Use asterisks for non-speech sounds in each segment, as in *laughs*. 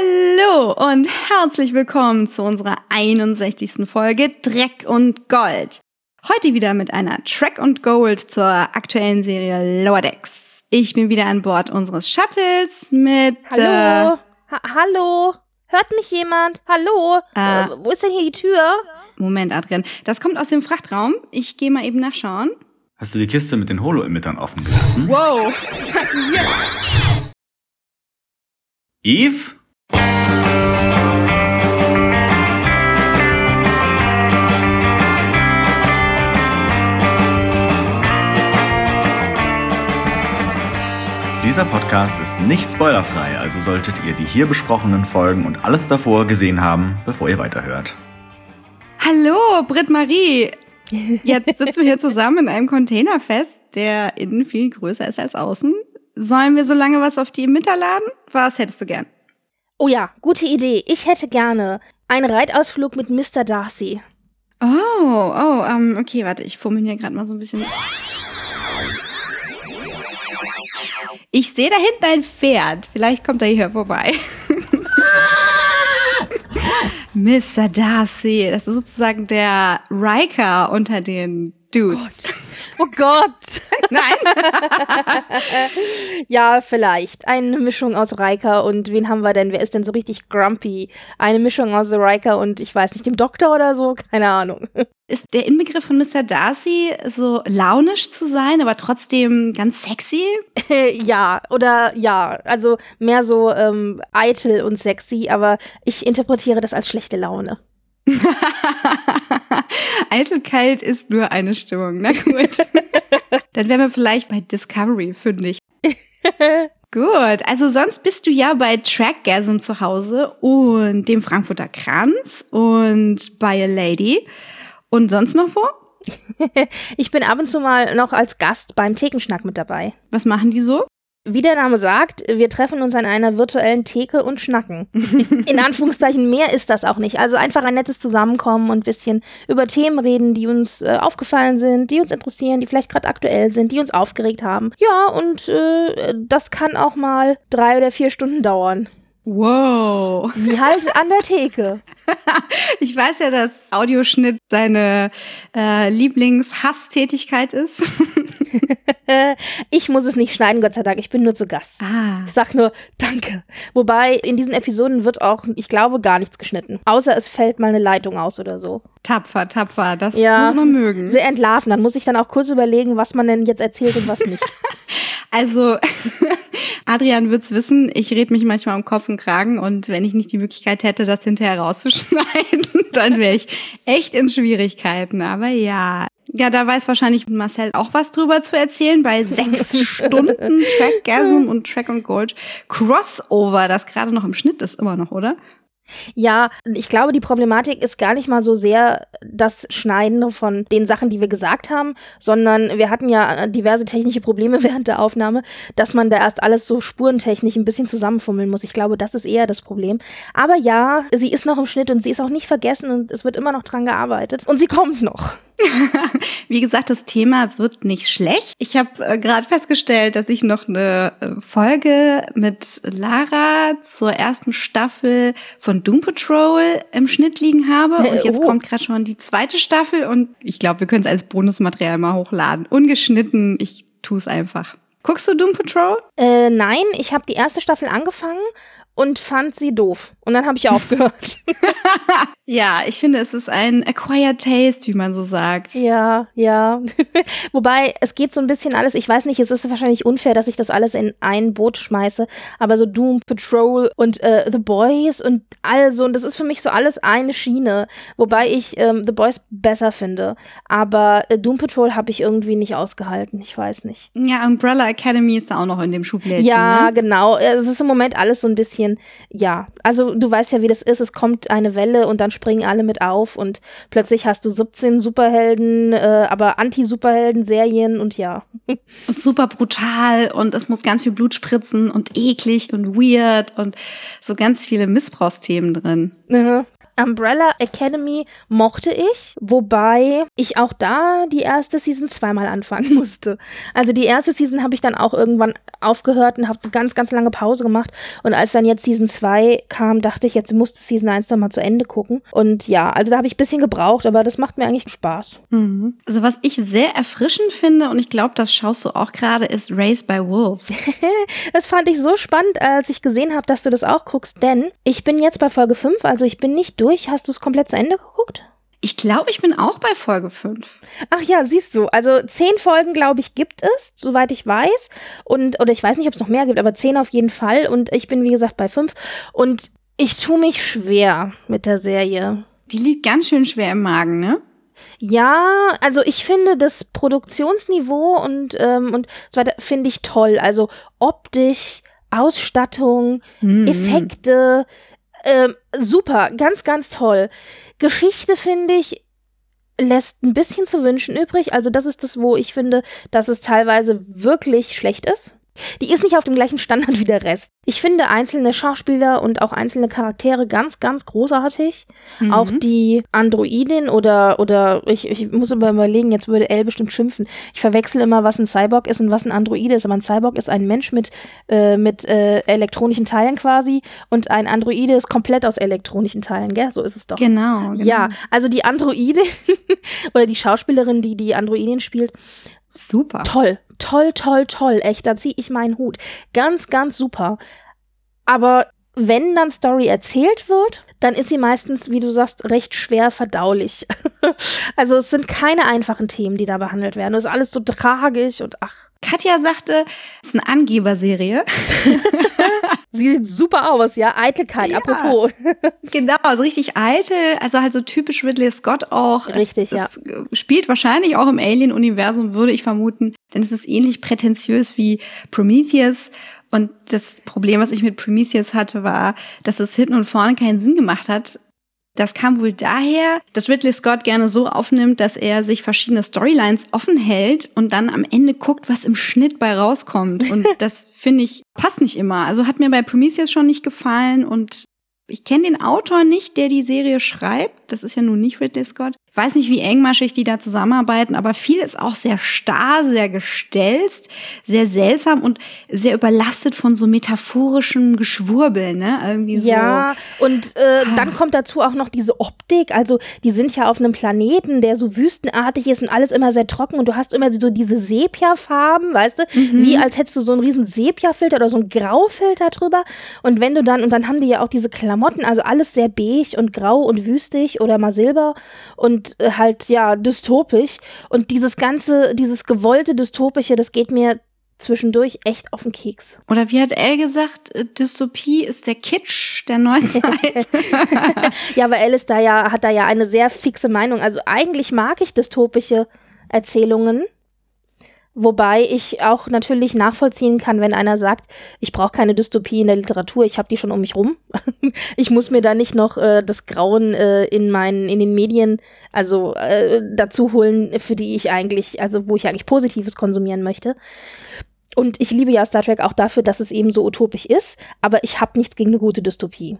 Hallo und herzlich willkommen zu unserer 61. Folge Dreck und Gold. Heute wieder mit einer Track und Gold zur aktuellen Serie Lower Decks. Ich bin wieder an Bord unseres Shuttles mit. Hallo? Äh, ha Hallo? Hört mich jemand? Hallo? Äh, äh, wo ist denn hier die Tür? Moment, Adrian. Das kommt aus dem Frachtraum. Ich gehe mal eben nachschauen. Hast du die Kiste mit den Holo-Emittern offen gelassen? Wow! Eve? Dieser Podcast ist nicht spoilerfrei, also solltet ihr die hier besprochenen Folgen und alles davor gesehen haben, bevor ihr weiterhört. Hallo, Britt Marie. Jetzt sitzen wir hier zusammen in einem Container fest, der innen viel größer ist als außen. Sollen wir so lange was auf die Emitter laden? Was hättest du gern? Oh ja, gute Idee. Ich hätte gerne einen Reitausflug mit Mr. Darcy. Oh, oh, um, okay, warte, ich fummel hier gerade mal so ein bisschen. Ich sehe da hinten ein Pferd. Vielleicht kommt er hier vorbei. *laughs* Mr. Darcy, das ist sozusagen der Riker unter den Dudes. Gott. Oh Gott. *laughs* Nein. ja, vielleicht. Eine Mischung aus Riker und wen haben wir denn? Wer ist denn so richtig grumpy? Eine Mischung aus Riker und ich weiß nicht, dem Doktor oder so? Keine Ahnung. Ist der Inbegriff von Mr. Darcy so launisch zu sein, aber trotzdem ganz sexy? *laughs* ja, oder ja, also mehr so ähm, eitel und sexy, aber ich interpretiere das als schlechte Laune. *laughs* Eitelkeit ist nur eine Stimmung. Na gut. *laughs* Dann wären wir vielleicht bei Discovery, finde ich. *laughs* Gut, also sonst bist du ja bei Trackgasm zu Hause und dem Frankfurter Kranz und bei A Lady. Und sonst noch wo? ich bin ab und zu mal noch als Gast beim Thekenschnack mit dabei. Was machen die so? Wie der Name sagt, wir treffen uns an einer virtuellen Theke und schnacken. *laughs* In Anführungszeichen, mehr ist das auch nicht. Also einfach ein nettes Zusammenkommen und ein bisschen über Themen reden, die uns äh, aufgefallen sind, die uns interessieren, die vielleicht gerade aktuell sind, die uns aufgeregt haben. Ja, und äh, das kann auch mal drei oder vier Stunden dauern. Wow. Wie halt an der Theke. *laughs* ich weiß ja, dass Audioschnitt deine äh, Lieblingshasstätigkeit ist. *laughs* *laughs* ich muss es nicht schneiden, Gott sei Dank. Ich bin nur zu Gast. Ah. Ich sag nur Danke. Wobei in diesen Episoden wird auch, ich glaube, gar nichts geschnitten. Außer es fällt mal eine Leitung aus oder so. Tapfer, tapfer. Das ja, muss man mögen. Sehr entlarven. Dann muss ich dann auch kurz überlegen, was man denn jetzt erzählt und was nicht. *laughs* also *laughs* Adrian wird's wissen, ich rede mich manchmal um Kopf und Kragen und wenn ich nicht die Möglichkeit hätte, das hinterher rauszuschneiden, *laughs* dann wäre ich echt in Schwierigkeiten. Aber ja. Ja, da weiß wahrscheinlich Marcel auch was drüber zu erzählen bei sechs *laughs* Stunden Trackgasm und Track und Gold Crossover, das gerade noch im Schnitt ist, immer noch, oder? Ja, ich glaube, die Problematik ist gar nicht mal so sehr das Schneiden von den Sachen, die wir gesagt haben, sondern wir hatten ja diverse technische Probleme *laughs* während der Aufnahme, dass man da erst alles so spurentechnisch ein bisschen zusammenfummeln muss. Ich glaube, das ist eher das Problem. Aber ja, sie ist noch im Schnitt und sie ist auch nicht vergessen und es wird immer noch dran gearbeitet. Und sie kommt noch. *laughs* Wie gesagt, das Thema wird nicht schlecht. Ich habe äh, gerade festgestellt, dass ich noch eine äh, Folge mit Lara zur ersten Staffel von Doom Patrol im Schnitt liegen habe. Und jetzt oh. kommt gerade schon die zweite Staffel und ich glaube, wir können es als Bonusmaterial mal hochladen. Ungeschnitten, ich tue es einfach. Guckst du Doom Patrol? Äh, nein, ich habe die erste Staffel angefangen und fand sie doof. Und dann habe ich aufgehört. *laughs* *laughs* ja, ich finde, es ist ein acquired taste, wie man so sagt. Ja, ja. *laughs* Wobei, es geht so ein bisschen alles, ich weiß nicht, es ist wahrscheinlich unfair, dass ich das alles in ein Boot schmeiße, aber so Doom Patrol und äh, The Boys und also, und das ist für mich so alles eine Schiene. Wobei ich ähm, The Boys besser finde. Aber äh, Doom Patrol habe ich irgendwie nicht ausgehalten. Ich weiß nicht. Ja, Umbrella Academy ist da auch noch in dem Schublädchen. Ja, ne? genau. Es ist im Moment alles so ein bisschen, ja, also du weißt ja, wie das ist. Es kommt eine Welle und dann springen alle mit auf und plötzlich hast du 17 Superhelden, äh, aber Anti-Superhelden-Serien und ja. *laughs* Und super brutal und es muss ganz viel Blut spritzen und eklig und weird und so ganz viele Missbrauchsthemen drin. Mhm. Umbrella Academy mochte ich, wobei ich auch da die erste Season zweimal anfangen *laughs* musste. Also die erste Season habe ich dann auch irgendwann aufgehört und habe ganz, ganz lange Pause gemacht. Und als dann jetzt Season 2 kam, dachte ich, jetzt musste Season 1 nochmal zu Ende gucken. Und ja, also da habe ich ein bisschen gebraucht, aber das macht mir eigentlich Spaß. Mhm. Also was ich sehr erfrischend finde, und ich glaube, das schaust du auch gerade, ist Race by Wolves. *laughs* das fand ich so spannend, als ich gesehen habe, dass du das auch guckst, denn ich bin jetzt bei Folge 5, also ich bin nicht durch. Hast du es komplett zu Ende geguckt? Ich glaube, ich bin auch bei Folge 5. Ach ja, siehst du. Also zehn Folgen, glaube ich, gibt es, soweit ich weiß. Und, oder ich weiß nicht, ob es noch mehr gibt, aber zehn auf jeden Fall. Und ich bin, wie gesagt, bei fünf. Und ich tue mich schwer mit der Serie. Die liegt ganz schön schwer im Magen, ne? Ja, also ich finde das Produktionsniveau und, ähm, und so weiter finde ich toll. Also optisch, Ausstattung, mhm. Effekte, äh, super, ganz, ganz toll. Geschichte finde ich lässt ein bisschen zu wünschen übrig. Also das ist das, wo ich finde, dass es teilweise wirklich schlecht ist. Die ist nicht auf dem gleichen Standard wie der Rest. Ich finde einzelne Schauspieler und auch einzelne Charaktere ganz, ganz großartig. Mhm. Auch die Androidin oder, oder ich, ich muss aber überlegen, jetzt würde Elle bestimmt schimpfen. Ich verwechsel immer, was ein Cyborg ist und was ein Android ist. Aber ein Cyborg ist ein Mensch mit, äh, mit äh, elektronischen Teilen quasi und ein Androide ist komplett aus elektronischen Teilen, gell? So ist es doch. Genau. genau. Ja, also die Androidin *laughs* oder die Schauspielerin, die die Androidin spielt, Super. Toll, toll, toll, toll. Echt, da ziehe ich meinen Hut. Ganz, ganz super. Aber wenn dann Story erzählt wird, dann ist sie meistens, wie du sagst, recht schwer verdaulich. *laughs* also es sind keine einfachen Themen, die da behandelt werden. Es ist alles so tragisch und ach. Katja sagte, es ist eine Angeberserie. *laughs* Sie sieht super aus, ja. Eitelkeit, ja, apropos. *laughs* genau, also richtig eitel, also halt so typisch Ridley Scott auch. Richtig, es, ja. Es spielt wahrscheinlich auch im Alien-Universum, würde ich vermuten. Denn es ist ähnlich prätentiös wie Prometheus. Und das Problem, was ich mit Prometheus hatte, war, dass es hinten und vorne keinen Sinn gemacht hat. Das kam wohl daher, dass Ridley Scott gerne so aufnimmt, dass er sich verschiedene Storylines offen hält und dann am Ende guckt, was im Schnitt bei rauskommt. Und *laughs* das finde ich, passt nicht immer. Also hat mir bei Prometheus schon nicht gefallen und ich kenne den Autor nicht, der die Serie schreibt. Das ist ja nun nicht Ridley Scott. Ich weiß nicht, wie engmaschig die da zusammenarbeiten, aber viel ist auch sehr starr, sehr gestelzt, sehr seltsam und sehr überlastet von so metaphorischem Geschwurbel, ne? Irgendwie so. Ja, und äh, dann kommt dazu auch noch diese Optik. Also, die sind ja auf einem Planeten, der so wüstenartig ist und alles immer sehr trocken und du hast immer so diese Sepia-Farben, weißt du? Mhm. Wie als hättest du so einen riesen Sepia-Filter oder so einen Graufilter drüber. Und wenn du dann, und dann haben die ja auch diese Klamotten, also alles sehr beige und grau und wüstig oder mal silber und äh, halt ja dystopisch und dieses ganze dieses gewollte dystopische, das geht mir zwischendurch echt auf den Keks. Oder wie hat Elle gesagt, äh, Dystopie ist der Kitsch der Neuzeit. *laughs* ja, aber Elle ist da ja hat da ja eine sehr fixe Meinung. Also eigentlich mag ich dystopische Erzählungen. Wobei ich auch natürlich nachvollziehen kann, wenn einer sagt, ich brauche keine Dystopie in der Literatur, ich habe die schon um mich rum. *laughs* ich muss mir da nicht noch äh, das Grauen äh, in meinen in den Medien also äh, dazu holen, für die ich eigentlich also wo ich eigentlich Positives konsumieren möchte. Und ich liebe ja Star Trek auch dafür, dass es eben so utopisch ist, aber ich habe nichts gegen eine gute Dystopie.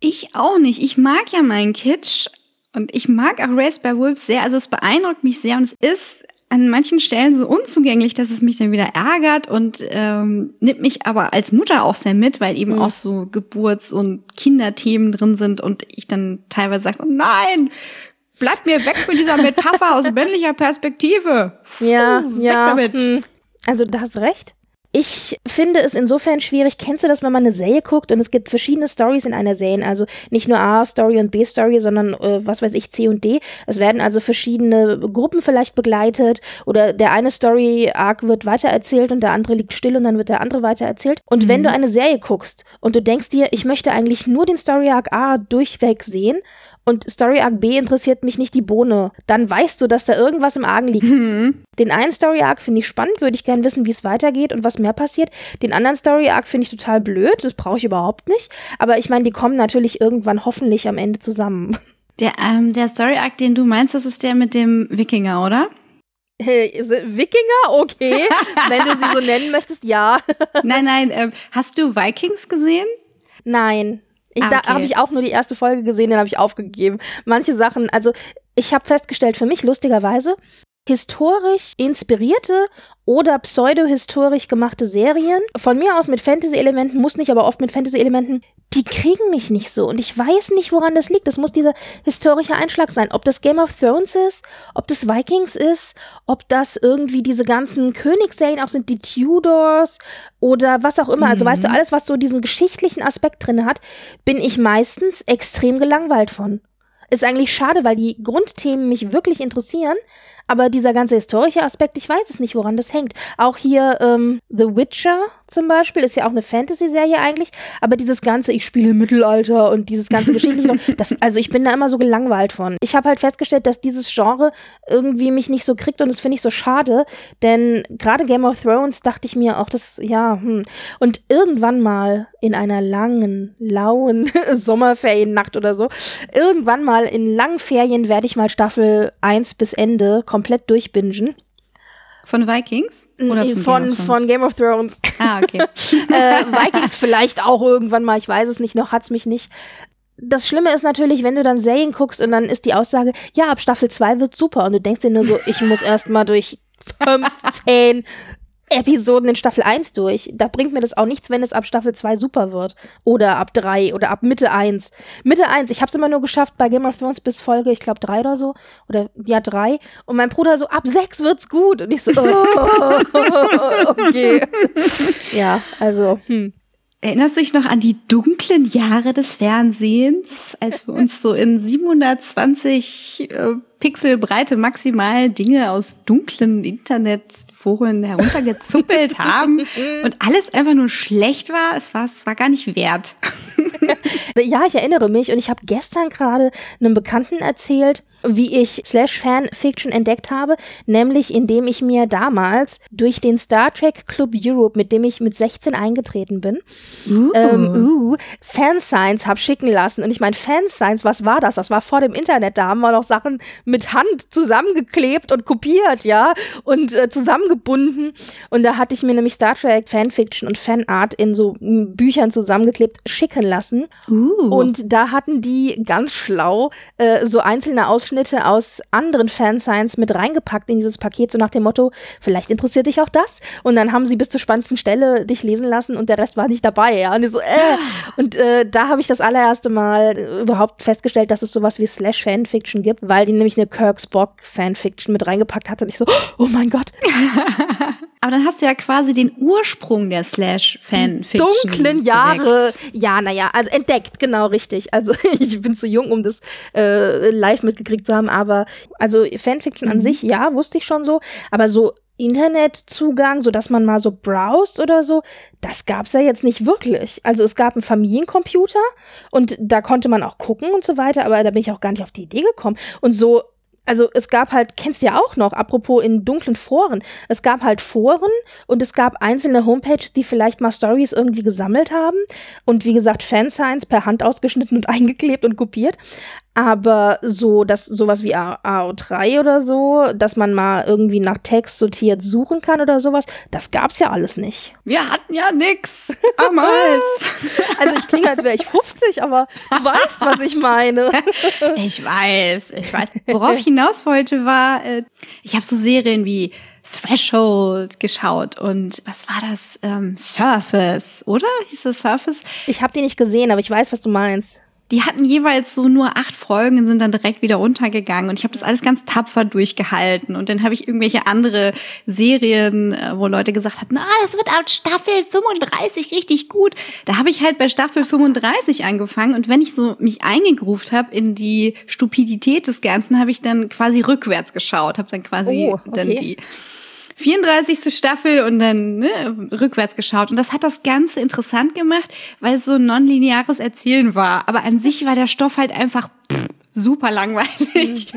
Ich auch nicht. Ich mag ja meinen Kitsch und ich mag auch Race by Wolves sehr. Also es beeindruckt mich sehr und es ist an manchen Stellen so unzugänglich, dass es mich dann wieder ärgert und ähm, nimmt mich aber als Mutter auch sehr mit, weil eben mhm. auch so Geburts- und Kinderthemen drin sind und ich dann teilweise sage, so, nein, bleib mir weg mit dieser Metapher aus männlicher Perspektive. Puh, ja, ja. Damit. Hm. Also da hast recht. Ich finde es insofern schwierig. Kennst du das, wenn man eine Serie guckt und es gibt verschiedene Stories in einer Serie? Also nicht nur A-Story und B-Story, sondern äh, was weiß ich, C und D. Es werden also verschiedene Gruppen vielleicht begleitet oder der eine Story-Arc wird weitererzählt und der andere liegt still und dann wird der andere weitererzählt. Und mhm. wenn du eine Serie guckst und du denkst dir, ich möchte eigentlich nur den Story-Arc A durchweg sehen und Story Arc B interessiert mich nicht die Bohne, dann weißt du, dass da irgendwas im Argen liegt. Mhm. Den einen Story Arc finde ich spannend, würde ich gerne wissen, wie es weitergeht und was mehr passiert. Den anderen Story Arc finde ich total blöd, das brauche ich überhaupt nicht. Aber ich meine, die kommen natürlich irgendwann hoffentlich am Ende zusammen. *laughs* Der, ähm, der Story Arc, den du meinst, das ist der mit dem Wikinger, oder? Wikinger? Okay. *laughs* Wenn du sie so nennen möchtest, ja. *laughs* nein, nein. Äh, hast du Vikings gesehen? Nein. Ich, Ah, Da okay. habe ich auch nur die erste Folge gesehen, dann habe ich aufgegeben. Manche Sachen, also ich habe festgestellt, für mich lustigerweise, historisch inspirierte oder pseudo-historisch gemachte Serien, von mir aus mit Fantasy-Elementen, muss nicht, aber oft mit Fantasy-Elementen, die kriegen mich nicht so. Und ich weiß nicht, woran das liegt. Das muss dieser historische Einschlag sein. Ob das Game of Thrones ist, ob das Vikings ist, ob das irgendwie diese ganzen Königsserien auch sind, die Tudors oder was auch immer. Also weißt du, alles, was so diesen geschichtlichen Aspekt drin hat, bin ich meistens extrem gelangweilt von. Ist eigentlich schade, weil die Grundthemen mich wirklich interessieren. Aber dieser ganze historische Aspekt, ich weiß es nicht, woran das hängt. Auch hier ähm, The Witcher zum Beispiel ist ja auch eine Fantasy-Serie eigentlich, aber dieses ganze, ich spiele im Mittelalter und dieses ganze geschichtliche, *laughs* das, also ich bin da immer so gelangweilt von. Ich habe halt festgestellt, dass dieses Genre irgendwie mich nicht so kriegt und das finde ich so schade, denn gerade Game of Thrones dachte ich mir auch, das, ja, hm. Und irgendwann mal in einer langen, lauen *laughs* Sommerferiennacht oder so, irgendwann mal in langen Ferien werde ich mal Staffel 1 bis Ende komplett durchbingen. Von Vikings? Oder Nee, Game von, Thrones? von Game of Thrones. Ah, okay. *laughs* äh, Vikings vielleicht auch irgendwann mal, ich weiß es nicht, noch hat's mich nicht. Das Schlimme ist natürlich, wenn du dann Serien guckst und dann ist die Aussage, ja, ab Staffel 2 wird super und du denkst dir nur so, ich muss erst mal durch 15 *laughs* Episoden in Staffel 1 durch. Da bringt mir das auch nichts, wenn es ab Staffel 2 super wird. Oder ab 3 oder ab Mitte 1. Mitte 1, ich hab's immer nur geschafft bei Game of Thrones bis Folge, ich glaube 3 oder so. Oder ja, 3. Und mein Bruder so, ab 6 wird's gut. Und ich so, oh, *laughs* okay. ja, also, hm. Erinnerst du dich noch an die dunklen Jahre des Fernsehens, als wir uns so in 720 äh, Pixel Breite maximal Dinge aus dunklen Internetforen heruntergezuppelt *laughs* haben und alles einfach nur schlecht war? Es war, es war gar nicht wert. *laughs* Ja, ich erinnere mich und ich habe gestern gerade einem Bekannten erzählt, wie ich Slash Fanfiction entdeckt habe, nämlich indem ich mir damals durch den Star Trek Club Europe, mit dem ich mit 16 eingetreten bin, Uh. ähm, uh, Fansigns hab schicken lassen. Und ich meine, Fansigns, was war das? Das war vor dem Internet. Da haben wir noch Sachen mit Hand zusammengeklebt und kopiert, ja, und äh, zusammengebunden. Und da hatte ich mir nämlich Star Trek Fanfiction und Fanart in so m, Büchern zusammengeklebt schicken lassen. Uh. Und da hatten die ganz schlau äh, so einzelne Ausschnitte aus anderen Fansigns mit reingepackt in dieses Paket, so nach dem Motto, vielleicht interessiert dich auch das. Und dann haben sie bis zur spannendsten Stelle dich lesen lassen und der Rest war nicht dabei. Ja? Und, ich so, äh. und äh, da habe ich das allererste Mal äh, überhaupt festgestellt, dass es sowas wie Slash Fanfiction gibt, weil die nämlich eine Kirk Spock Fanfiction mit reingepackt hatte. Und ich so, oh mein Gott, *laughs* Aber dann hast du ja quasi den Ursprung der Slash-Fanfiction. dunklen Jahre. direkt. Ja, naja, also entdeckt, genau richtig. Also *laughs* ich bin zu jung, um das äh, live mitgekriegt zu haben, aber also Fanfiction an sich, ja, wusste ich schon so, aber so Internetzugang, so dass man mal so browst oder so, das gab's ja jetzt nicht wirklich. Also es gab einen Familiencomputer und da konnte man auch gucken und so weiter, aber da bin ich auch gar nicht auf die Idee gekommen. Und so also es gab halt, kennst du ja auch noch, apropos in dunklen Foren, es gab halt Foren und es gab einzelne Homepages, die vielleicht mal Stories irgendwie gesammelt haben und wie gesagt Fansigns per Hand ausgeschnitten und *laughs* eingeklebt und kopiert. Aber so, dass sowas wie A- AO3 oder so, dass man mal irgendwie nach Text sortiert suchen kann oder sowas, das gab's ja alles nicht. Wir hatten ja nix damals. *laughs* Also ich klinge, als wäre ich 50, aber du weißt, was ich meine. *laughs* Ich weiß, ich weiß. Worauf ich hinaus wollte, war, äh, ich habe so Serien wie Threshold geschaut und was war das? Ähm, Surface, oder? Hieß das Surface? Ich habe die nicht gesehen, aber ich weiß, was du meinst. Die hatten jeweils so nur acht Folgen und sind dann direkt wieder runtergegangen. Und ich habe das alles ganz tapfer durchgehalten. Und dann habe ich irgendwelche andere Serien, äh, wo Leute gesagt hatten, ah, das wird ab Staffel 35 richtig gut. Da habe ich halt bei Staffel 35 angefangen. Und wenn ich so mich eingegruft habe in die Stupidität des Ganzen, habe ich dann quasi rückwärts geschaut. Habe dann quasi Oh, okay. dann die 34. Staffel und dann ne, rückwärts geschaut. Und das hat das Ganze interessant gemacht, weil es so ein nonlineares Erzählen war. Aber an sich war der Stoff halt einfach pff, super langweilig.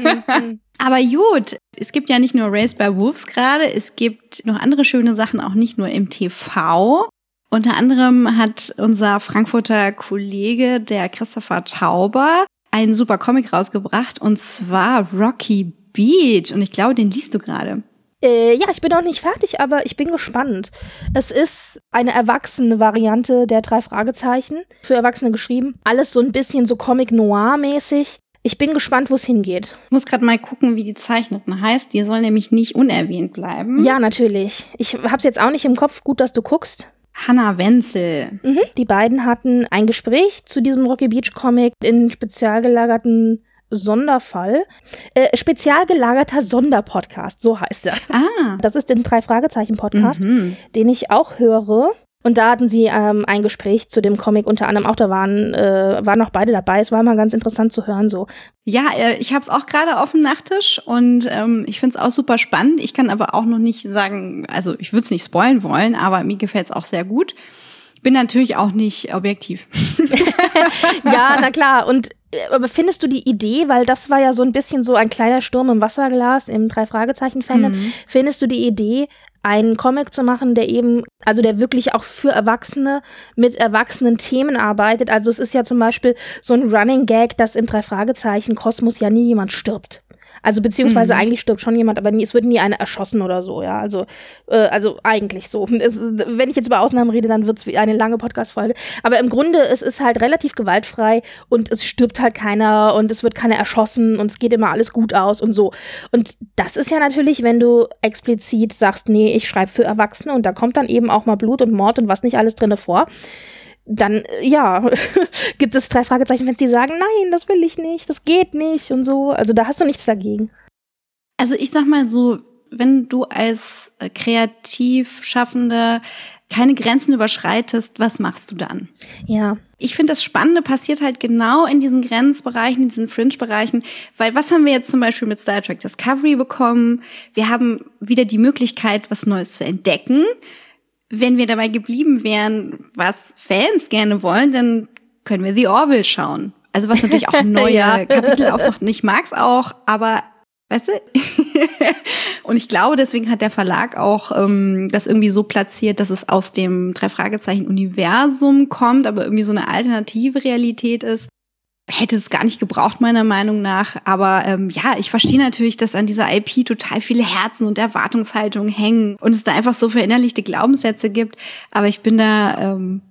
Aber gut, es gibt ja nicht nur Race by Wolves gerade, es gibt noch andere schöne Sachen, auch nicht nur im TV. Unter anderem hat unser Frankfurter Kollege, der Christopher Tauber, einen super Comic rausgebracht und zwar Rocky Beach. Und ich glaube, den liest du gerade. Äh, ja, ich bin noch nicht fertig, aber ich bin gespannt. Es ist eine erwachsene Variante der drei Fragezeichen, für Erwachsene geschrieben. Alles so ein bisschen so Comic Noir-mäßig. Ich bin gespannt, wo es hingeht. Ich muss gerade mal gucken, wie die Zeichnerin heißt. Die soll nämlich nicht unerwähnt bleiben. Ja, natürlich. Ich hab's jetzt auch nicht im Kopf. Gut, dass du guckst. Hanna Wenzel. Mhm. Die beiden hatten ein Gespräch zu diesem Rocky Beach Comic in spezial gelagerten Sonderfall. Äh, spezial gelagerter Sonderpodcast, so heißt er. Ah. Das ist den Drei-Fragezeichen-Podcast, Mhm. den ich auch höre. Und da hatten sie ähm, ein Gespräch zu dem Comic unter anderem auch, da waren, äh, waren auch beide dabei. Es war mal ganz interessant zu hören so. Ja, äh, ich habe es auch gerade auf dem Nachttisch und ähm, ich finde es auch super spannend. Ich kann aber auch noch nicht sagen, also ich würde es nicht spoilen wollen, aber mir gefällt es auch sehr gut. Ich bin natürlich auch nicht objektiv. *laughs* Ja, na klar. Und äh, aber findest du die Idee, weil das war ja so ein bisschen so ein kleiner Sturm im Wasserglas im Drei-Fragezeichen-Fandom, Mhm. findest du die Idee, einen Comic zu machen, der eben, also der wirklich auch für Erwachsene mit erwachsenen Themen arbeitet? Also es ist ja zum Beispiel so ein Running Gag, dass im Drei-Fragezeichen-Kosmos ja nie jemand stirbt. Also beziehungsweise Mhm. eigentlich stirbt schon jemand, aber nie, es wird nie einer erschossen oder so, ja. Also, äh, also eigentlich so. *laughs* Es, wenn ich jetzt über Ausnahmen rede, dann wird es eine lange Podcast-Folge. Aber im Grunde, es ist halt relativ gewaltfrei und es stirbt halt keiner und es wird keiner erschossen und es geht immer alles gut aus und so. Und das ist ja natürlich, wenn du explizit sagst, nee, ich schreibe für Erwachsene und da kommt dann eben auch mal Blut und Mord und was nicht alles drinne vor. Dann, äh, ja, *laughs* gibt es drei Fragezeichen, wenn die sagen, nein, das will ich nicht, das geht nicht und so. Also da hast du nichts dagegen. Also ich sag mal so, wenn du als äh, kreativ Schaffender keine Grenzen überschreitest, was machst du dann? Ja. Ich finde, das Spannende passiert halt genau in diesen Grenzbereichen, in diesen Fringe-Bereichen, weil was haben wir jetzt zum Beispiel mit Star Trek Discovery bekommen? Wir haben wieder die Möglichkeit, was Neues zu entdecken. Wenn wir dabei geblieben wären, was Fans gerne wollen, dann können wir The Orville schauen. Also was natürlich auch *laughs* neue Ja. Kapitel aufmacht. Und ich mag's auch, aber weißt du? *laughs* Und ich glaube, deswegen hat der Verlag auch ähm, das irgendwie so platziert, dass es aus dem Drei-Fragezeichen-Universum kommt, aber irgendwie so eine alternative Realität ist. Hätte es gar nicht gebraucht, meiner Meinung nach. Aber ähm, ja, ich verstehe natürlich, dass an dieser IP total viele Herzen und Erwartungshaltungen hängen und es da einfach so verinnerlichte Glaubenssätze gibt. Aber ich bin da, ähm,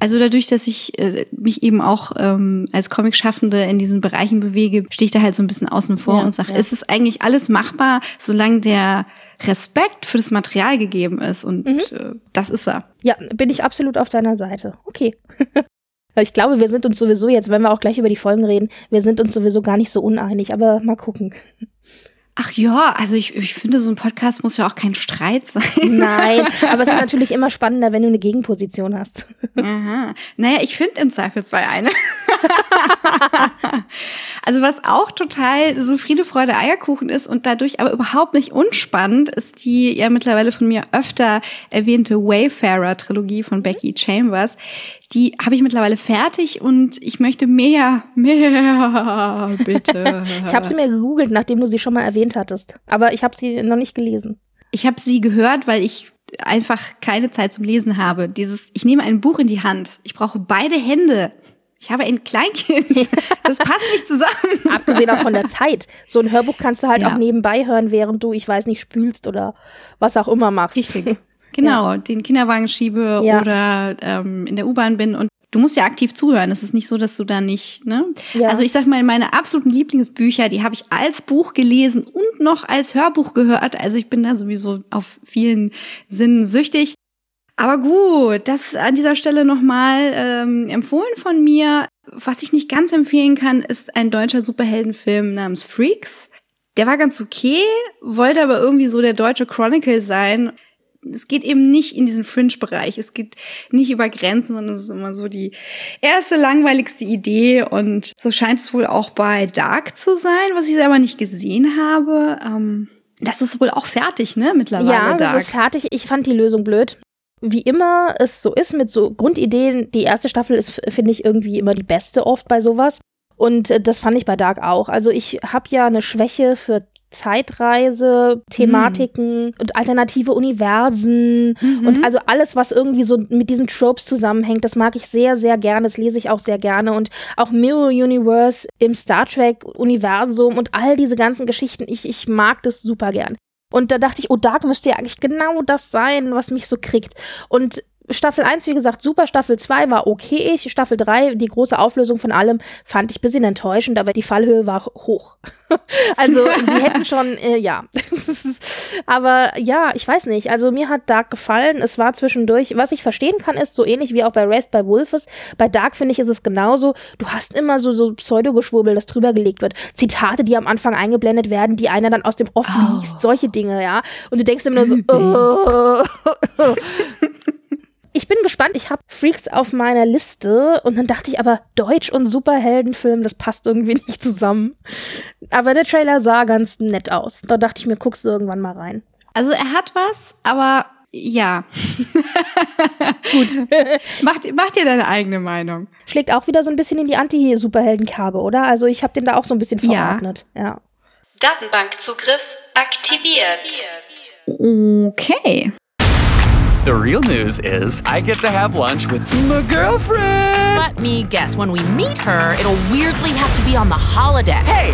also dadurch, dass ich äh, mich eben auch ähm, als Comic-Schaffende in diesen Bereichen bewege, stehe ich da halt so ein bisschen außen vor Ja, und sage, ja. es ist eigentlich alles machbar, solange der Respekt für das Material gegeben ist. Und Mhm. äh, das ist er. Ja, bin ich absolut auf deiner Seite. Okay. *laughs* ich glaube, wir sind uns sowieso jetzt, wenn wir auch gleich über die Folgen reden, wir sind uns sowieso gar nicht so uneinig, aber mal gucken. Ach ja, also ich, ich finde, so ein Podcast muss ja auch kein Streit sein. Nein, *laughs* aber es ist natürlich immer spannender, wenn du eine Gegenposition hast. Aha. Naja, ich finde im Zweifelsfall eine. *laughs* also was auch total so Friede, Freude, Eierkuchen ist und dadurch aber überhaupt nicht unspannend, ist die ja mittlerweile von mir öfter erwähnte Wayfarer-Trilogie von Becky Chambers. Die habe ich mittlerweile fertig und ich möchte mehr, mehr, bitte. *laughs* Ich habe sie mir gegoogelt, nachdem du sie schon mal erwähnt hattest. Aber ich habe sie noch nicht gelesen. Ich habe sie gehört, weil ich einfach keine Zeit zum Lesen habe. Dieses, ich nehme ein Buch in die Hand. Ich brauche beide Hände. Ich habe ein Kleinkind. *laughs* Das passt nicht zusammen. Abgesehen auch von der Zeit. So ein Hörbuch kannst du halt Ja. auch nebenbei hören, während du, ich weiß nicht, spülst oder was auch immer machst. Richtig. *laughs* Genau, den Kinderwagen schiebe Ja. oder ähm, in der U-Bahn bin und du musst ja aktiv zuhören. Es ist nicht so, dass du da nicht, ne? Ja. Also ich sag mal, meine absoluten Lieblingsbücher, die habe ich als Buch gelesen und noch als Hörbuch gehört. Also ich bin da sowieso auf vielen Sinnen süchtig. Aber gut, das an dieser Stelle nochmal ähm, empfohlen von mir. Was ich nicht ganz empfehlen kann, ist ein deutscher Superheldenfilm namens Freaks. Der war ganz okay, wollte aber irgendwie so der deutsche Chronicle sein. Es geht eben nicht in diesen Fringe-Bereich. Es geht nicht über Grenzen, sondern es ist immer so die erste langweiligste Idee. Und so scheint es wohl auch bei Dark zu sein, was ich selber nicht gesehen habe. Ähm, das ist wohl auch fertig, ne, mittlerweile, Ja, Dark. das ist fertig. Ich fand die Lösung blöd. Wie immer es so ist mit so Grundideen, die erste Staffel ist, finde ich, irgendwie immer die beste oft bei sowas. Und äh, das fand ich bei Dark auch. Also ich habe ja eine Schwäche für Zeitreise, Thematiken und alternative Universen Mhm. und also alles, was irgendwie so mit diesen Tropes zusammenhängt, das mag ich sehr, sehr gerne. Das lese ich auch sehr gerne. Und auch Mirror Universe im Star Trek-Universum und all diese ganzen Geschichten, ich, ich mag das super gern. Und da dachte ich, oh, Dark müsste ja eigentlich genau das sein, was mich so kriegt. Und Staffel 1, wie gesagt, super. Staffel 2 war okay. Staffel 3, die große Auflösung von allem, fand ich ein bisschen enttäuschend, aber die Fallhöhe war hoch. *laughs* also sie hätten schon, äh, ja. *laughs* aber ja, ich weiß nicht. Also mir hat Dark gefallen. Es war zwischendurch, was ich verstehen kann, ist so ähnlich wie auch bei Raised by Wolfes. Bei Dark finde ich, ist es genauso. Du hast immer so, so Pseudogeschwurbel, das drüber gelegt wird. Zitate, die am Anfang eingeblendet werden, die einer dann aus dem Off oh. liest. Solche Dinge, ja. Und du denkst immer nur so, oh *laughs* ich bin gespannt. Ich habe Freaks auf meiner Liste und dann dachte ich aber, Deutsch und Superheldenfilm, das passt irgendwie *laughs* nicht zusammen. Aber der Trailer sah ganz nett aus. Da dachte ich mir, guckst du irgendwann mal rein. Also er hat was, aber ja. *laughs* Gut. *laughs* mach, mach dir deine eigene Meinung. Schlägt auch wieder so ein bisschen in die Anti-Superheldenkerbe, oder? Also ich habe den da auch so ein bisschen verordnet. Ja. ja. Datenbankzugriff aktiviert. Okay. The real news is I get to have lunch with my girlfriend. Let me guess, when we meet her, it'll weirdly have to be on the holodeck. Hey!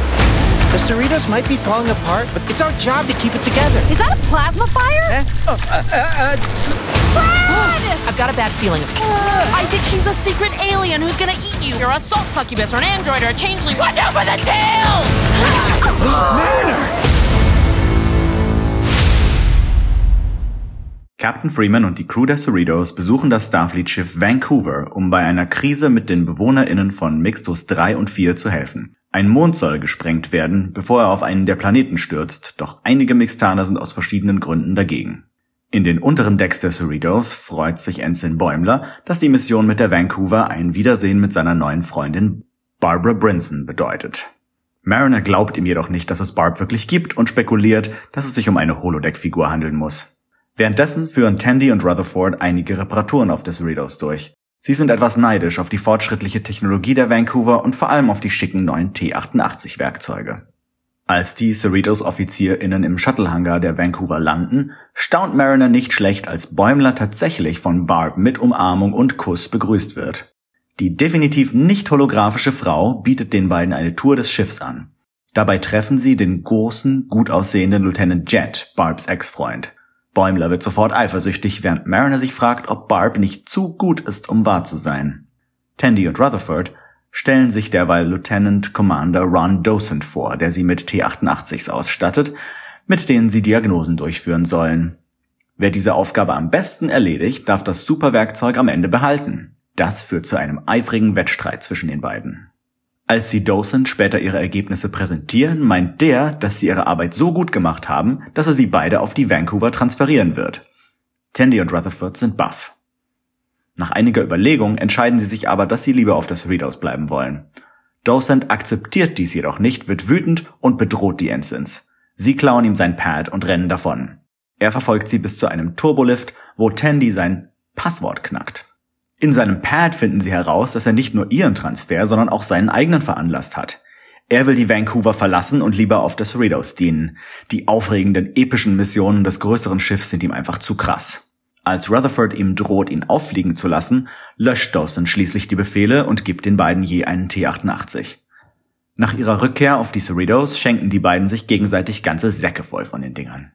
The Cerritos might be falling apart, but it's our job to keep it together. Is that a plasma fire? Eh? Oh, uh, uh, uh. I've got a bad feeling. I think she's a secret alien who's gonna eat you. You're a salt succubus or an android or a changeling. Watch out for the tail! *gasps* Mariner! Captain Freeman und die Crew der Cerritos besuchen das Starfleet-Schiff Vancouver, um bei einer Krise mit den BewohnerInnen von Mixtus 3 und 4 zu helfen. Ein Mond soll gesprengt werden, bevor er auf einen der Planeten stürzt, doch einige Mixtaner sind aus verschiedenen Gründen dagegen. In den unteren Decks der Cerritos freut sich Ensign Bäumler, dass die Mission mit der Vancouver ein Wiedersehen mit seiner neuen Freundin Barbara Brinson bedeutet. Mariner glaubt ihm jedoch nicht, dass es Barb wirklich gibt und spekuliert, dass es sich um eine Holodeck-Figur handeln muss. Währenddessen führen Tandy und Rutherford einige Reparaturen auf des Cerritos durch. Sie sind etwas neidisch auf die fortschrittliche Technologie der Vancouver und vor allem auf die schicken neuen T-88 Werkzeuge. Als die Cerritos OffizierInnen im Shuttlehangar der Vancouver landen, staunt Mariner nicht schlecht, als Bäumler tatsächlich von Barb mit Umarmung und Kuss begrüßt wird. Die definitiv nicht holographische Frau bietet den beiden eine Tour des Schiffs an. Dabei treffen sie den großen, gut aussehenden Lieutenant Jet, Barbs Ex-Freund. Bäumler wird sofort eifersüchtig, während Mariner sich fragt, ob Barb nicht zu gut ist, um wahr zu sein. Tandy und Rutherford stellen sich derweil Lieutenant Commander Ron Docent vor, der sie mit T-88s ausstattet, mit denen sie Diagnosen durchführen sollen. Wer diese Aufgabe am besten erledigt, darf das Superwerkzeug am Ende behalten. Das führt zu einem eifrigen Wettstreit zwischen den beiden. Als sie Docent später ihre Ergebnisse präsentieren, meint der, dass sie ihre Arbeit so gut gemacht haben, dass er sie beide auf die Vancouver transferieren wird. Tandy und Rutherford sind baff. Nach einiger Überlegung entscheiden sie sich aber, dass sie lieber auf das Readout bleiben wollen. Docent akzeptiert dies jedoch nicht, wird wütend und bedroht die Ensigns. Sie klauen ihm sein Pad und rennen davon. Er verfolgt sie bis zu einem Turbolift, wo Tandy sein Passwort knackt. In seinem Pad finden sie heraus, dass er nicht nur ihren Transfer, sondern auch seinen eigenen veranlasst hat. Er will die Vancouver verlassen und lieber auf das Cerritos dienen. Die aufregenden, epischen Missionen des größeren Schiffs sind ihm einfach zu krass. Als Rutherford ihm droht, ihn auffliegen zu lassen, löscht Dawson schließlich die Befehle und gibt den beiden je einen T-88. Nach ihrer Rückkehr auf die Cerritos schenken die beiden sich gegenseitig ganze Säcke voll von den Dingern.